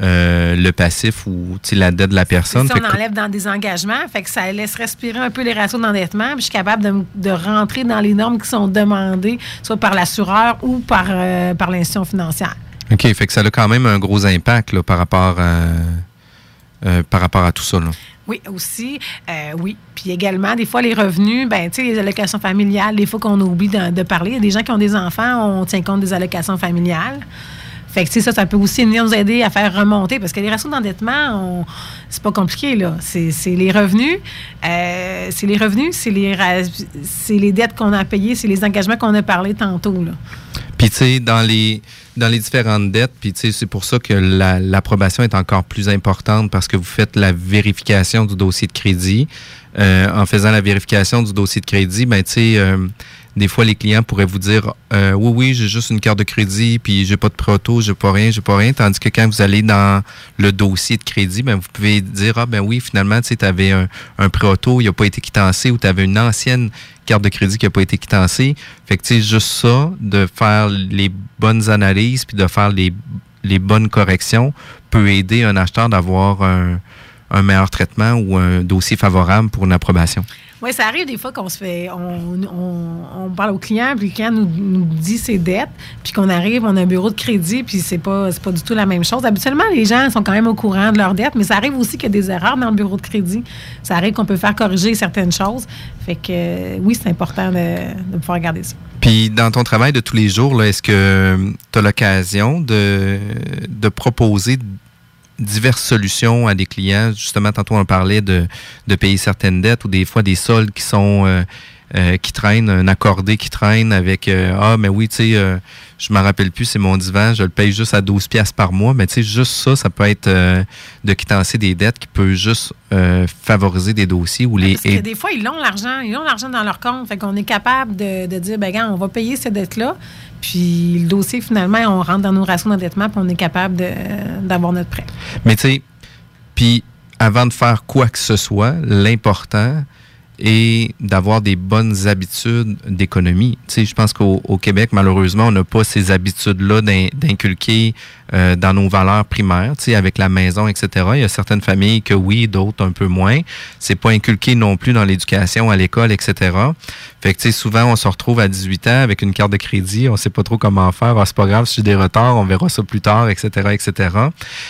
euh, le passif ou la dette de la personne. Fait on enlève dans des engagements, fait que ça laisse respirer un peu les ratios d'endettement. puis Je suis capable de, rentrer dans les normes qui sont demandées, soit par l'assureur ou par, euh, par l'institution financière. OK, fait que ça a quand même un gros impact là, par, rapport à, euh, par rapport à tout ça. Là. Oui, aussi, euh, oui. Puis également, des fois, les revenus, ben, tu sais, les allocations familiales, des fois qu'on oublie de, de parler. Il y a des gens qui ont des enfants, on tient compte des allocations familiales. Ça, ça peut aussi venir nous aider à faire remonter parce que les ratios d'endettement, c'est pas compliqué, là. C'est les revenus, euh, c'est les revenus, c'est les, les dettes qu'on a payées, c'est les engagements qu'on a parlé tantôt, là. Puis, tu sais, dans les, dans les différentes dettes, puis, tu sais, c'est pour ça que la- l'approbation est encore plus importante parce que vous faites la vérification du dossier de crédit. Euh, en faisant la vérification du dossier de crédit, ben, tu sais, euh, des fois, les clients pourraient vous dire euh, Oui, oui, j'ai juste une carte de crédit, puis j'ai pas de proto, j'ai pas rien, j'ai pas rien. Tandis que quand vous allez dans le dossier de crédit, ben, vous pouvez dire Ah, ben oui, finalement, tu sais, avais un, un pré-auto, il n'a pas été quitancé, ou tu avais une ancienne carte de crédit qui n'a pas été quitancée. Fait que, tu sais, juste ça, de faire les bonnes analyses, puis de faire les, bonnes corrections peut aider un acheteur d'avoir un meilleur traitement ou un dossier favorable pour une approbation. Oui, ça arrive des fois qu'on se fait. On, on, parle au client, puis le client nous, nous dit ses dettes, puis qu'on arrive, on a un bureau de crédit, puis c'est pas, pas du tout la même chose. Habituellement, les gens sont quand même au courant de leurs dettes, mais ça arrive aussi qu'il y a des erreurs dans le bureau de crédit. Ça arrive qu'on peut faire corriger certaines choses. Fait que euh, oui, c'est important de, pouvoir regarder ça. Puis dans ton travail de tous les jours, est-ce que tu as l'occasion de, de proposer diverses solutions à des clients? Justement, tantôt on parlait de, de payer certaines dettes ou des fois des soldes qui sont euh, qui traînent, un accordé qui traîne avec euh, Ah, mais oui, tu sais, euh, je me rappelle plus, c'est mon divan, je le paye juste à 12 pièces par mois. Mais tu sais, juste ça, ça peut être euh, de quittancer des dettes qui peut juste favoriser des dossiers ou les Parce que des fois, ils ont l'argent, ils ont l'argent dans leur compte. Fait qu'on est capable de, de dire, ben gars, on va payer cette dette-là. Puis le dossier, finalement, on rentre dans nos ratios d'endettement, puis on est capable d'avoir notre prêt. Mais tu sais, puis avant de faire quoi que ce soit, l'important est d'avoir des bonnes habitudes d'économie. Tu sais, je pense qu'au au Québec, malheureusement, on n'a pas ces habitudes-là d'in- d'inculquer euh, dans nos valeurs primaires, tu sais, avec la maison, etc. Il y a certaines familles que oui, d'autres un peu moins. C'est pas inculqué non plus dans l'éducation, à l'école, etc. Fait que, tu sais, souvent, on se retrouve à 18 ans avec une carte de crédit, on sait pas trop comment faire. Ah, c'est pas grave, si j'ai des retards, on verra ça plus tard, etc., etc.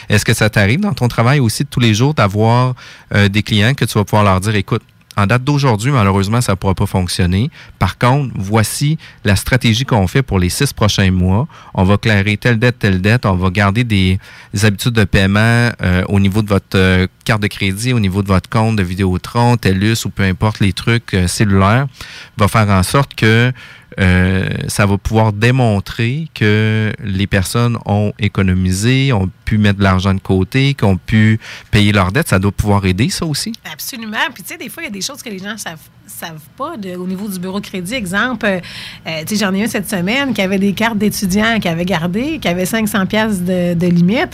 Est-ce que ça t'arrive dans ton travail aussi tous les jours d'avoir euh, des clients que tu vas pouvoir leur dire, écoute, en date d'aujourd'hui, malheureusement, ça ne pourra pas fonctionner. Par contre, voici la stratégie qu'on fait pour les six prochains mois. On va clairer telle dette, telle dette. On va garder des, des habitudes de paiement euh, au niveau de votre euh, carte de crédit, au niveau de votre compte de Vidéotron, TELUS ou peu importe les trucs euh, cellulaires. Va faire en sorte que euh, ça va pouvoir démontrer que les personnes ont économisé, ont pu mettre de l'argent de côté, qu'ont pu payer leurs dettes. Ça doit pouvoir aider, ça aussi. Absolument. Puis, tu sais, des fois, il y a des choses que les gens savent savent pas de- au niveau du bureau de crédit. Exemple, euh, euh, tu sais, j'en ai un cette semaine qui avait des cartes d'étudiants qui avait gardé, qui avait 500 pièces de, de limite,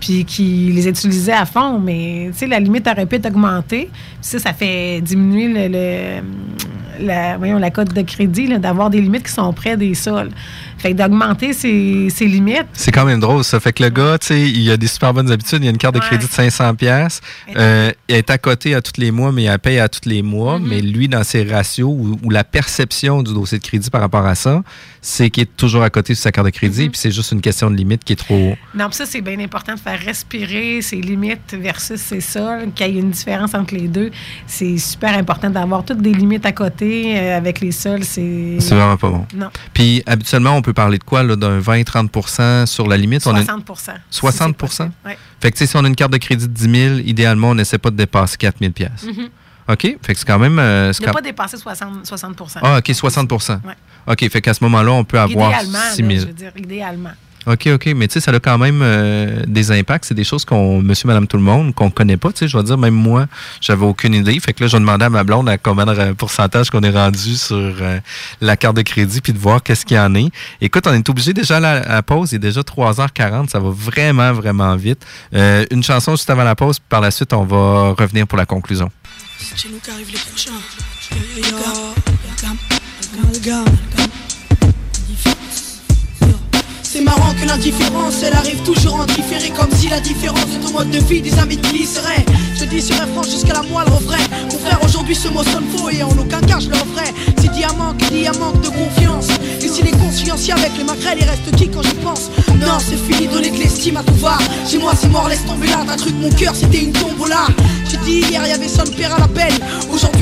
puis qui les utilisait à fond. Mais, tu sais, la limite aurait pu être augmentée. Puis ça, ça fait diminuer le, le- la, voyons, la cote de crédit, d'avoir des limites qui sont près des sols. Fait que d'augmenter ces limites, C'est quand même drôle, ça. Fait que le gars, tu sais, il a des super bonnes habitudes. Il a une carte de crédit de 500 pièces. Euh, il est à côté à tous les mois, mais il la paye à tous les mois. Mais lui, dans ses ratios ou, ou la perception du dossier de crédit par rapport à ça, c'est qu'il est toujours à côté de sa carte de crédit. Puis c'est juste une question de limite qui est trop... Non, puis ça, c'est bien important de faire respirer ses limites versus ses sols, qu'il y ait une différence entre les deux. C'est super important d'avoir toutes des limites à côté euh, avec les sols. C'est C'est vraiment pas bon. Non. Puis habituellement, on peut parler de quoi, là, d'un 20-30% sur la limite? On a- 60% 60 Ouais. Fait que, si on a une carte de crédit de 10 000, idéalement, on n'essaie pas de dépasser 4 000 pièces. Mhm. OK? Fait que c'est quand même... euh, Ne quand- pas dépasser 60, 60 Ah, OK, 60 Ouais. OK, fait qu'à ce moment-là, on peut avoir Idéalement, 6 là, 000. je veux dire, idéalement. OK, OK. Mais tu sais, ça a quand même euh, des impacts. C'est des choses qu'on, monsieur, madame, tout le monde, qu'on connaît pas. Tu sais, je vais dire, même moi, j'avais aucune idée. Fait que là, je vais demander à ma blonde à combien de pourcentage qu'on est rendu sur euh, la carte de crédit puis de voir qu'est-ce qu'il y en est. Écoute, on est obligé déjà à la, à la pause. Il est déjà 3h40. Ça va vraiment, vraiment vite. Euh, une chanson juste avant la pause. Puis par la suite, on va revenir pour la conclusion. C'est chez nous qu'arrivent les prochains. C'est marrant que l'indifférence, elle arrive toujours en différé Comme si la différence de ton mode de vie des amis glisserait Je dis sur un franc jusqu'à la moelle refrain Mon frère, aujourd'hui ce mot sonne faux et en aucun cas je le referai. C'est diamant que manque de confiance. Et si les conscienciers avec les maquerelles, il reste qui quand j'y pense? Non, c'est fini, donner de l'estime à tout va. Chez moi c'est mort, laisse tomber là, d'un truc, mon cœur c'était une tombola. J'ai dit hier, il y avait son père à l'appel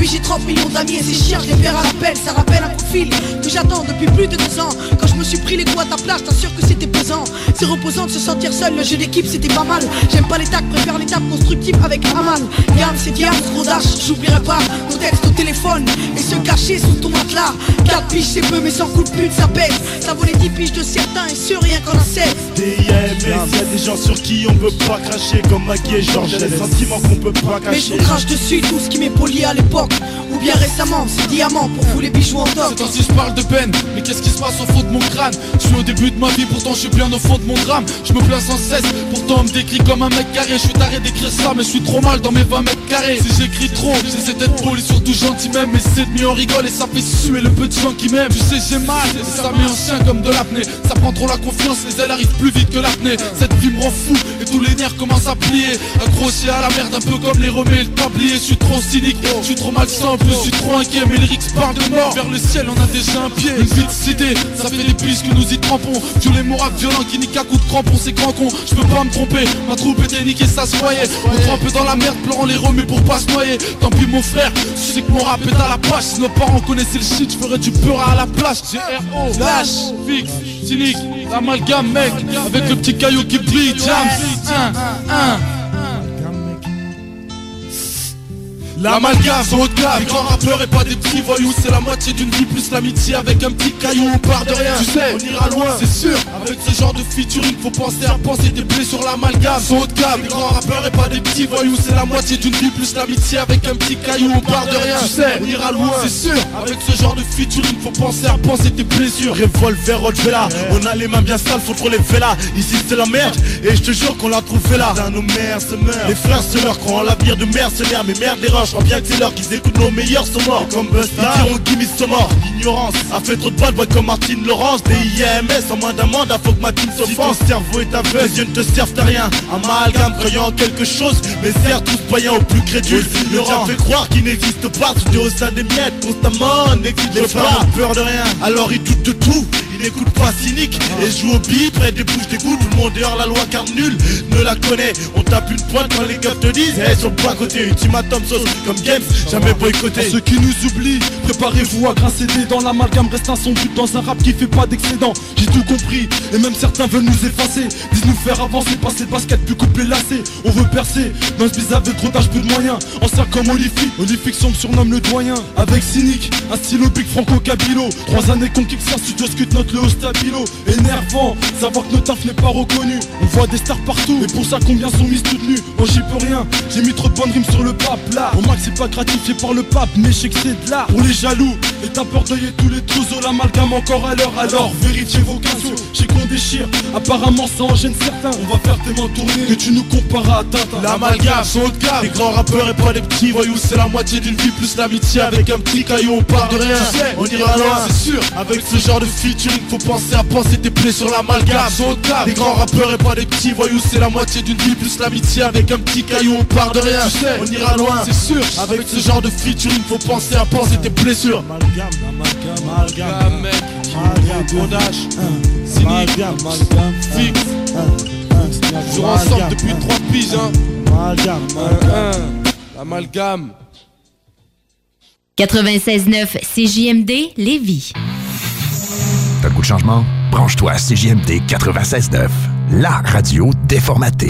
J'ai 30 millions d'amis et ces chiens, je les perds à l'appel Ça rappelle un coup de fil que j'attends depuis plus de deux ans. Quand je me suis pris les coups à ta place, t'assure que c'était pesant. C'est reposant de se sentir seul, le jeu d'équipe c'était pas mal. J'aime pas les tacs, préfère l'étape constructive avec Aman Yann c'est Diane, Rodage, j'oublierai pas Nos textes au téléphone et se cacher sous ton matelas. 4 piges c'est peu mais sans coup de pute ça pèse. Ça vaut les 10 piges de certains et ce rien qu'en a 16 DIMS, y'a des gens sur qui on peut pas cracher Comme Maggie et Georges, y'a des sentiments qu'on peut pas Mais je cacher vous crache dessus tout ce qui m'est poli à l'époque Ou bien récemment, c'est diamant pour vous les bijoux en top C'est ainsi je parle de peine, mais qu'est-ce qui se passe au fond de mon crâne? Je suis au début de ma vie, pourtant je suis bien au fond de mon drame. Je me plains sans cesse, pourtant on me décrit comme un mec carré. Je suis taré d'écrire ça, mais je suis trop mal dans mes 20 mètres carrés. Si j'écris trop, j'essaie d'être poli, surtout gentil même. Mais c'est de mieux on rigole et ça fait suer le peu de gens qui m'aiment. Tu sais j'ai mal, et ça met en chien comme de l'apnée. Ça prend trop la confiance, les ailes arrivent plus plus vite que l'apnée. Cette vie me rend fou et tous les nerfs commencent à plier. Accroché à la merde un peu comme les remets et le tablier. Je suis trop cynique, je suis trop malsain plus je suis trop inquiet. Mais les rix parlent de mort. Vers le ciel on a déjà un pied. Une vie de cité, ça fait des pistes que nous y trempons. Violets morac violent qui nique à coups de crampon C'est grand con, je peux pas me tromper Ma troupe était niquée ça se voyait. On trempait dans la merde pleurant les remets pour pas se noyer. Tant pis mon frère, je sais que mon rap est à la page. Si nos parents connaissaient le shit, je ferais du peur à la plage. GRO, lâche, fixe, cynique, amalgame mec Avec le petit caillou qui brille, jams, 1, 1 L'amalgame, son haut de gamme, les grands rappeurs et pas des petits voyous C'est la moitié d'une vie plus l'amitié avec un petit caillou On part de rien, tu sais, on ira loin, c'est sûr. Avec ce genre de featuring, faut penser à penser des plaies sur l'amalgame Son haut de gamme, les grands rappeurs et pas des petits voyous C'est la moitié d'une vie plus l'amitié avec un petit caillou On part de rien, tu sais, on ira loin, c'est sûr. Avec ce genre de featuring, faut penser à penser tes blessures Revolver, Rotvela, on a les mains bien sales, faut trop les là Ici c'est la merde, et je te jure qu'on l'a trouvé là. Dans nos mères se meurent, les frères se meurent, croient en la bière de mercenaires. Mais merde des roches, je crois bien que c'est l'heure qu'ils écoutent nos meilleurs sont morts Comme Busta, ils diront Gimme sont morts L'ignorance a fait trop de bad boy comme Martine Laurence. Des IMS en moins d'un mandat, faut que ma team se pense ton cerveau est aveugle, les yeux ne te servent à rien. Amalgame croyant en quelque chose, mais sert tous païens au plus crédule. Le diable fait croire qu'il n'existe pas, tout est au sein des miettes Constamment, n'existe pas, peur de rien. Alors ils doutent de tout n'écoute pas cynique et joue au bip près des bouches d'écoute Tout le monde dehors la loi car nul ne la connaît. On tape une pointe quand les gars te disent Hey sur le côté ultimatum sauce comme Games jamais boycotté. Ceux qui nous oublient, préparez-vous à grincer des dents. L'amalgame reste but dans un rap qui fait pas d'excédent. J'ai tout compris et même certains veulent nous effacer. Disent nous faire avancer, passer le basket plus couper lacé On veut percer, dans ce bizarre avec trop d'âge peu de moyens. Ancien comme Olifique, Olifique me surnomme le doyen. Avec cynique, un stylo big franco cabilo. Trois années qu'on kick ça, studio scute notre le haut stabilo Énervant, savoir que notre taf n'est pas reconnu. On voit des stars partout, et pour ça combien sont mises toutes nues? Oh j'y peux rien, j'ai mis trop de bonnes rimes sur le pape là. Au max c'est pas gratifié par le pape, mais je sais que c'est de là. Pour les jaloux, et t'as peur d'œiller tous les trousseaux. L'amalgame encore à l'heure, alors vérifiez vos cadeaux J'ai qu'on déchire, apparemment ça en gêne certains. On va faire tes mains tourner, que tu nous compares à Tintin L'amalgame, son haut de gamme, les grands rappeurs et pas des petits voyous C'est la moitié d'une vie plus l'amitié avec un petit caillou. On part de rien, on ira loin, c'est sûr. Avec ce genre de featuring, faut penser à penser tes plaies sur l'amalgame. Son haut de gamme, les grands rappeurs et pas des petits voyous C'est la moitié d'une vie plus l'amitié avec un petit caillou On part de rien, on ira loin, c'est sûr. Avec ce genre de featuring, faut penser à penser tes blessures Amalgame, amalgame, amalgame, mec Amalgame, bondage, cynique, fixe. Toujours ensemble depuis 3 piges, hein. Amalgame, amalgame. 96.9 CJMD Lévis. T'as le goût de changement? Branche-toi à CJMD 96.9, la radio déformatée.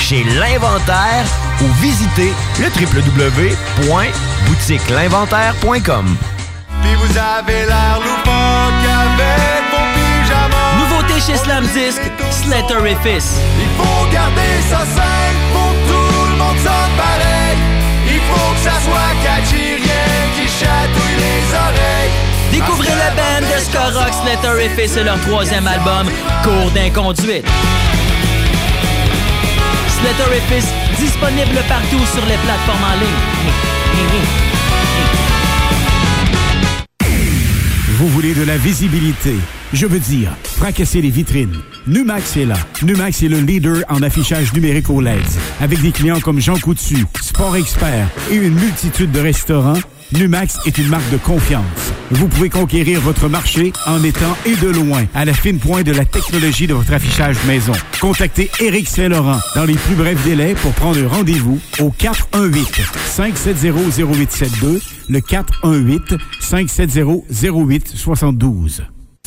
chez l'Inventaire ou visitez le www.boutiquelinventaire.com. Puis vous avez l'air loufoque avec vos pyjamas. Nouveauté chez Slam Disc, Slatterifice. Il faut garder ça simple pour que tout le monde sonne pareil. Il faut que ça soit catchy, rien qui chatouille les oreilles. Découvrez la band de ska rock Slatterifice et leur troisième album, Cours d'inconduite. Disponible partout sur les plateformes en ligne. Vous voulez de la visibilité? Je veux dire, fracasser les vitrines. Numax est là. Numax est le leader en affichage numérique au LED. Avec des clients comme Jean Coutu, Sport Expert et une multitude de restaurants, Numax est une marque de confiance. Vous pouvez conquérir votre marché en étant et de loin à la fine pointe de la technologie de votre affichage maison. Contactez Éric Saint-Laurent dans les plus brefs délais pour prendre rendez-vous au 418-570-0872, le 418-570-0872.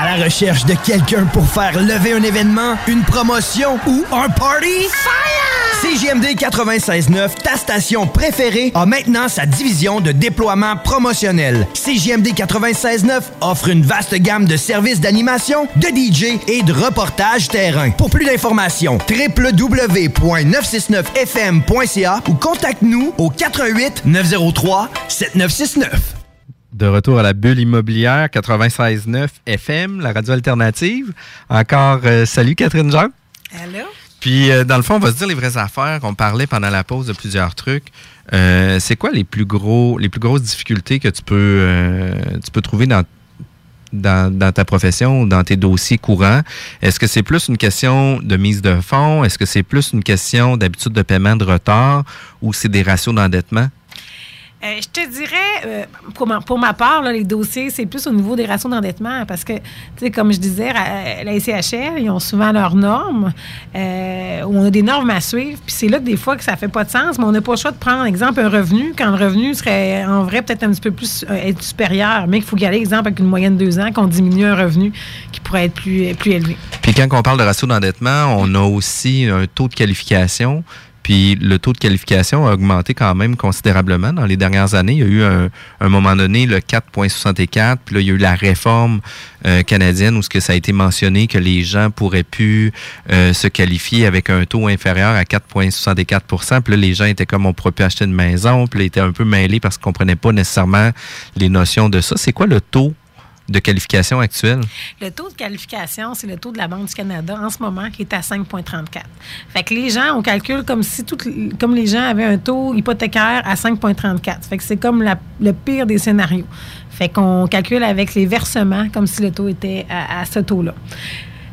À la recherche de quelqu'un pour faire lever un événement, une promotion ou un party? CJMD 96.9, ta station préférée, a maintenant sa division de déploiement promotionnel. CJMD 96.9 offre une vaste gamme de services d'animation, de DJ et de reportage terrain. Pour plus d'informations, www.969fm.ca ou contacte-nous au 88 903 7969. De retour à la bulle immobilière 96.9 FM, la radio alternative. Encore euh, salut Catherine Jean. Allô? Puis euh, dans le fond, on va se dire les vraies affaires. On parlait pendant la pause de plusieurs trucs. Euh, c'est quoi les plus gros, les plus grosses difficultés que tu peux, tu peux trouver dans dans, dans ta profession ou dans tes dossiers courants? Est-ce que c'est plus une question de mise de fonds? Est-ce que c'est plus une question d'habitude de paiement de retard ou c'est des ratios d'endettement? Euh, je te dirais, euh, pour, ma, part, les dossiers, c'est plus au niveau des ratios d'endettement parce que, tu sais, comme je disais, à- la SCHL, ils ont souvent leurs normes, euh, on a des normes à suivre, puis c'est là que des fois que ça fait pas de sens, mais on n'a pas le choix de prendre, exemple, un revenu, quand le revenu serait en vrai peut-être un petit peu plus euh, supérieur, mais qu'il faut y aller, exemple, avec une moyenne de deux ans, qu'on diminue un revenu qui pourrait être plus, plus élevé. Puis quand on parle de ratio d'endettement, on a aussi un taux de qualification. Puis le taux de qualification a augmenté quand même considérablement dans les dernières années. Il y a eu un, un moment donné le 4.64, puis là il y a eu la réforme euh, canadienne où ce que ça a été mentionné que les gens pourraient plus euh, se qualifier avec un taux inférieur à 4.64% Puis là les gens étaient comme on pourrait plus acheter une maison, puis là, ils étaient un peu mêlés parce qu'ils comprenaient pas nécessairement les notions de ça. C'est quoi le taux de qualification? Le taux de qualification, c'est le taux de la Banque du Canada en ce moment qui est à 5,34. Fait que les gens, on calcule comme si toutes, comme les gens avaient un taux hypothécaire à 5,34. Fait que c'est comme le pire des scénarios. Fait qu'on calcule avec les versements comme si le taux était à ce taux-là.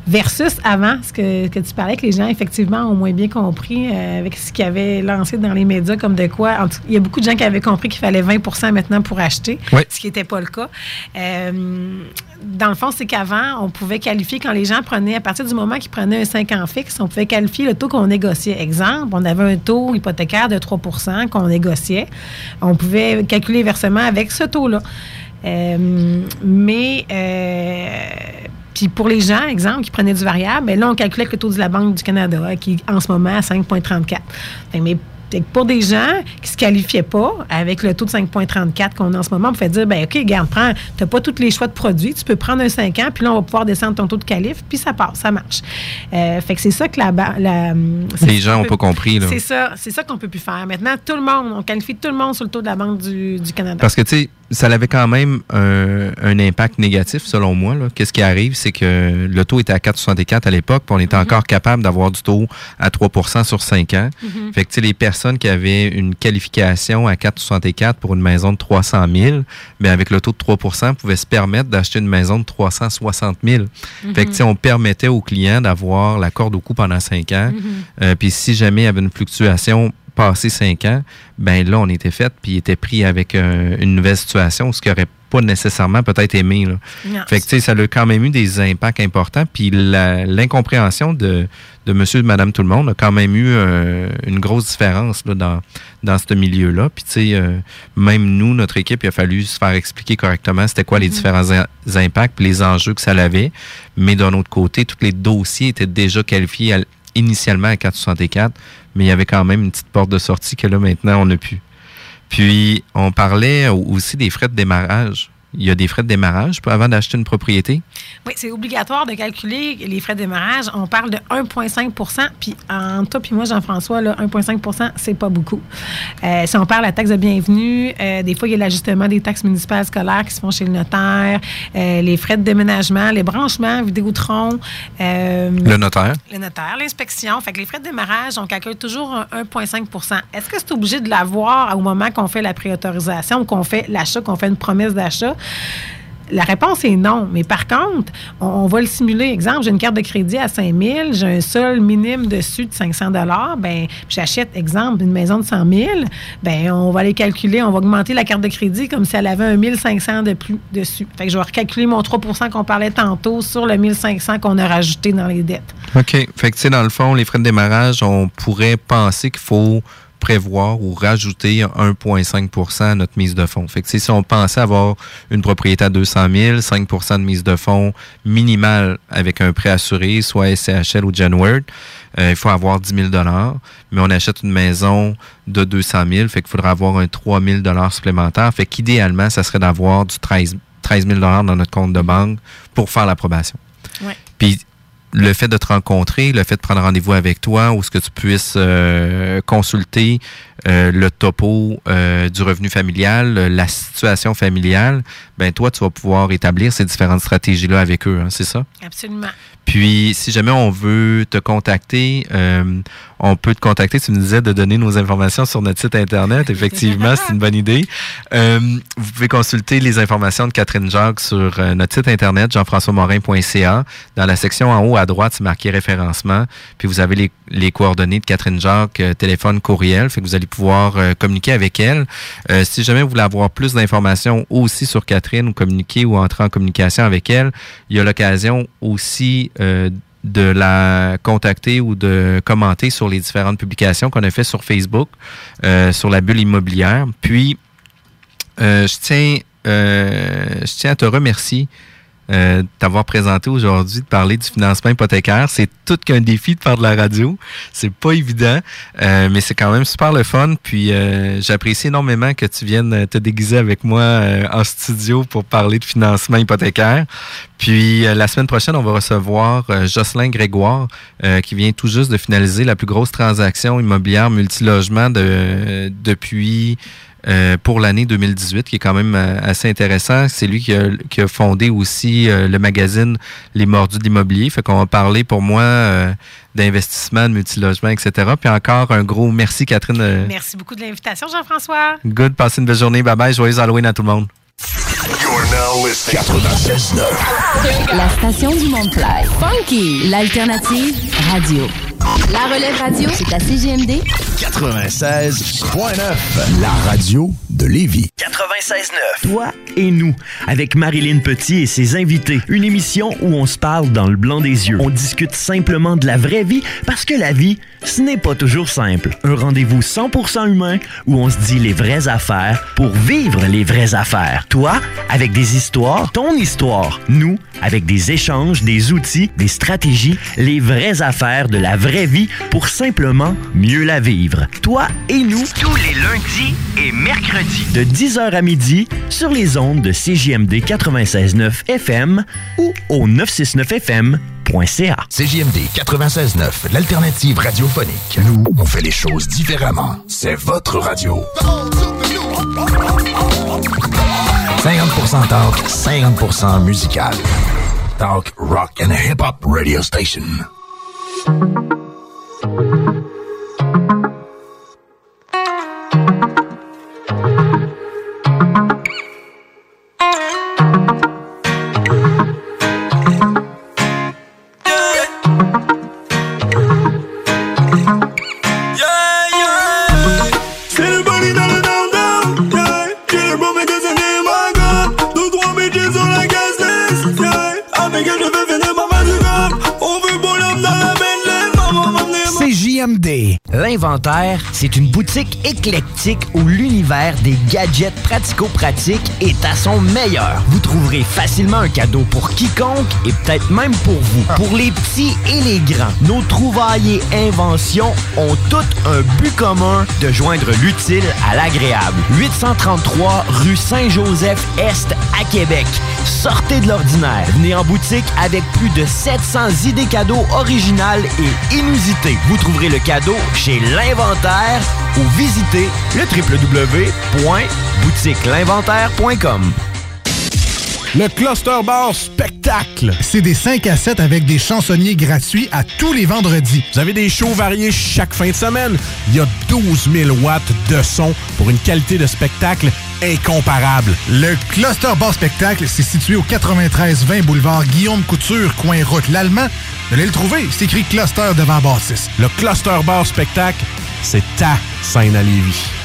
Versus avant, ce que, que tu parlais, que les gens, effectivement, ont moins bien compris euh, avec ce qu'ils avaient lancé dans les médias, comme de quoi. en tout- il y a beaucoup de gens qui avaient compris qu'il fallait 20% maintenant pour acheter, Oui. ce qui n'était pas le cas. Euh, dans le fond, c'est qu'avant, on pouvait qualifier, quand les gens prenaient, à partir du moment qu'ils prenaient un 5 ans fixe, on pouvait qualifier le taux qu'on négociait. Exemple, on avait un taux hypothécaire de 3% qu'on négociait. On pouvait calculer les versements avec ce taux-là. Euh, mais, euh, puis pour les gens, exemple, qui prenaient du variable, ben là, on calculait avec le taux de la Banque du Canada, qui est en ce moment à 5,34. Fait que, Mais fait pour des gens qui ne se qualifiaient pas avec le taux de 5,34 qu'on a en ce moment, on peut dire, ben OK, regarde, prends, tu n'as pas tous les choix de produits, tu peux prendre un 5 ans, puis là, on va pouvoir descendre ton taux de qualif, puis ça passe, ça marche. Euh, fait que c'est ça que la... la Les gens qu'on ont peut- pas compris, là. C'est ça, c'est ça qu'on peut plus faire. Maintenant, tout le monde, on qualifie tout le monde sur le taux de la Banque du, du Canada. Parce que, tu sais, ça avait quand même un, un impact négatif, selon moi. Qu'est-ce qui arrive, c'est que le taux était à 4,64 à l'époque, puis on était encore capable d'avoir du taux à 3% sur 5 ans. Mhm. Fait que, les personnes qui avaient une qualification à 4,64 pour une maison de 300 000, bien, avec le taux de 3% pouvaient se permettre d'acheter une maison de 360 000. Fait que, on permettait aux clients d'avoir la corde au cou pendant 5 ans. Euh, puis si jamais il y avait une fluctuation passé 5 ans, ben là, on était fait, puis il était pris avec euh, une nouvelle situation, ce qu'il n'aurait pas nécessairement peut-être aimé. Là. Non. Fait que, tu sais, ça a quand même eu des impacts importants, puis l'incompréhension de, de monsieur et madame tout le monde a quand même eu euh, une grosse différence là, dans, dans ce milieu-là. Puis, tu sais, euh, même nous, notre équipe, il a fallu se faire expliquer correctement c'était quoi les Mhm. différents impacts, puis les enjeux que ça avait. Mais d'un autre côté, tous les dossiers étaient déjà qualifiés à- initialement à 464, mais il y avait quand même une petite porte de sortie que là, maintenant, on n'a plus. Puis, on parlait au- aussi des frais de démarrage. Il y a des frais de démarrage avant d'acheter une propriété? Oui, c'est obligatoire de calculer les frais de démarrage. On parle de 1,5% Puis en toi puis moi, Jean-François, là, 1,5% c'est pas beaucoup. Euh, si on parle de la taxe de bienvenue, euh, des fois, il y a l'ajustement des taxes municipales scolaires qui se font chez le notaire, euh, les frais de déménagement, les branchements, Vidéotron. Le notaire. le notaire, l'inspection. Fait que les frais de démarrage, on calcule toujours un 1,5% Est-ce que c'est obligé de l'avoir au moment qu'on fait la préautorisation ou qu'on fait l'achat, qu'on fait une promesse d'achat? La réponse est non. Mais par contre, on, va le simuler. Exemple, j'ai une carte de crédit à 5 000, j'ai un sol minime dessus de 500 ben j'achète, exemple, une maison de 100 000, ben on va aller calculer, on va augmenter la carte de crédit comme si elle avait un 1500 de plus dessus. Fait que je vais recalculer mon 3% qu'on parlait tantôt sur le 1500 qu'on a rajouté dans les dettes. OK. Fait que, tu sais, dans le fond, les frais de démarrage, on pourrait penser qu'il faut prévoir ou rajouter 1,5% à notre mise de fonds. Fait que, si on pensait avoir une propriété à 200 000, 5% de mise de fonds minimale avec un prêt assuré, soit SCHL ou Genworth, euh, il faut avoir 10 000 mais on achète une maison de 200 000, fait qu'il faudra avoir un 3 000 supplémentaire. Fait qu'idéalement, ça serait d'avoir du 13, 13 000 dans notre compte de banque pour faire l'approbation. Ouais. Puis le fait de te rencontrer, le fait de prendre rendez-vous avec toi, ou ce que tu puisses euh, consulter euh, le topo euh, du revenu familial, la situation familiale, ben toi, tu vas pouvoir établir ces différentes stratégies-là avec eux, hein, c'est ça? Absolument. Puis, si jamais on veut te contacter, euh, on peut te contacter. Tu nous disais de donner nos informations sur notre site Internet. Effectivement, c'est une bonne idée. Euh, vous pouvez consulter les informations de Catherine Jacques sur euh, notre site Internet, jean-françois-morin.ca. Dans la section en haut à droite, c'est marqué référencement. Puis, vous avez les, les coordonnées de Catherine Jacques, téléphone, courriel. Fait que vous allez pouvoir communiquer avec elle. si jamais vous voulez avoir plus d'informations aussi sur Catherine ou communiquer ou entrer en communication avec elle, il y a l'occasion aussi euh, de la contacter ou de commenter sur les différentes publications qu'on a fait sur Facebook, euh, sur la bulle immobilière. Puis, euh, je tiens, je tiens à te remercier euh, t'avoir présenté aujourd'hui, de parler du financement hypothécaire. C'est tout qu'un défi de faire de la radio. C'est pas évident, euh, mais c'est quand même super le fun. Puis euh, j'apprécie énormément que tu viennes te déguiser avec moi euh, en studio pour parler de financement hypothécaire. Puis la semaine prochaine, on va recevoir Jocelyn Grégoire, qui vient tout juste de finaliser la plus grosse transaction immobilière multilogement de, depuis euh, pour l'année 2018, qui est quand même euh, assez intéressant. C'est lui qui a, fondé aussi euh, le magazine Les Mordus de l'immobilier. Fait qu'on va parler pour moi d'investissement, de multilogement, etc. Puis encore un gros merci, Catherine. Merci beaucoup de l'invitation, Jean-François. Good. Passez une belle journée. Bye bye. Joyeux Halloween à tout le monde. La station du Mont-Clair. Funky, l'alternative radio. La relève radio, c'est à CGMD 96.9. La radio de Lévis. 96.9. Toi et nous, avec Marilyn Petit et ses invités. Une émission où on se parle dans le blanc des yeux. On discute simplement de la vraie vie parce que la vie, ce n'est pas toujours simple. Un rendez-vous 100% humain où on se dit les vraies affaires pour vivre les vraies affaires. Toi, avec des histoires, ton histoire. Nous, avec des échanges, des outils, des stratégies, les vraies affaires de la vraie vie pour simplement mieux la vivre. Toi et nous. Tous les lundis et mercredis. De 10h à midi sur les ondes de CJMD 96.9 FM ou au 969FM.ca. CJMD 96.9, l'alternative radiophonique. Nous, on fait les choses différemment. C'est votre radio. 50% talk, 50% musical. Talk, rock and hip-hop radio station. Thank you. L'inventaire, c'est une boutique éclectique où l'univers des gadgets pratico-pratiques est à son meilleur. Vous trouverez facilement un cadeau pour quiconque et peut-être même pour vous. Pour les petits et les grands, nos trouvailles et inventions ont toutes un but commun de joindre l'utile à l'agréable. 833 rue Saint-Joseph-Est à Québec. Sortez de l'ordinaire. Venez en boutique avec plus de 700 idées cadeaux originales et inusitées. Vous trouverez le cadeau chez L'Inventaire ou visitez le www.boutiquelinventaire.com. Le Cluster Bar Spectacle. C'est des 5 à 7 avec des chansonniers gratuits à tous les vendredis. Vous avez des shows variés chaque fin de semaine. Il y a 12 000 watts de son pour une qualité de spectacle incomparable. Le Cluster Bar Spectacle, c'est situé au 93-20 boulevard Guillaume Couture, coin route l'Allemand. Vous allez le trouver, c'est écrit Cluster devant Bâtisse. Le Cluster Bar Spectacle, c'est ta scène à.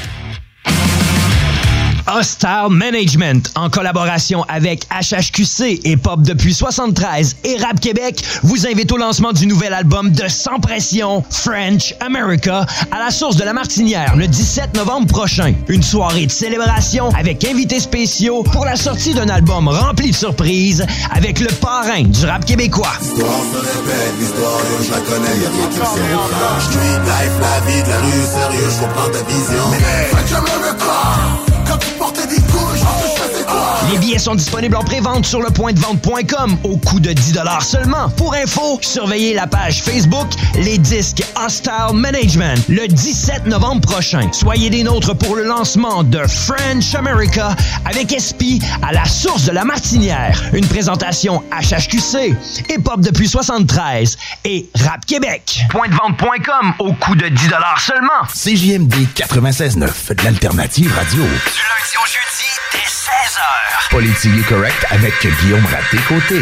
Hostile Management, en collaboration avec HHQC et Pop depuis 73 et Rap Québec, vous invite au lancement du nouvel album de Sans Pression, French America, à la source de la Martinière le 17 novembre prochain. Une soirée de célébration avec invités spéciaux pour la sortie d'un album rempli de surprises avec le parrain du rap québécois. Je la connais, y'a rien qui me surprend. Street life, la vie de la rue, sérieux, je comprends ta vision. Mais Les billets sont disponibles en pré-vente sur le point de vente.com au coût de 10 seulement. Pour info, surveillez la page Facebook Les Disques Hostile Management le 17 novembre prochain. Soyez des nôtres pour le lancement de French America avec SP à la source de la Martinière. Une présentation HHQC, Hip Hop depuis 73 et Rap Québec. Point de vente.com au coût de 10 seulement. CJMD 96.9, l'alternative radio. Du lundi au jeudi, 16h. Politique correct avec Guillaume Raté-Côté.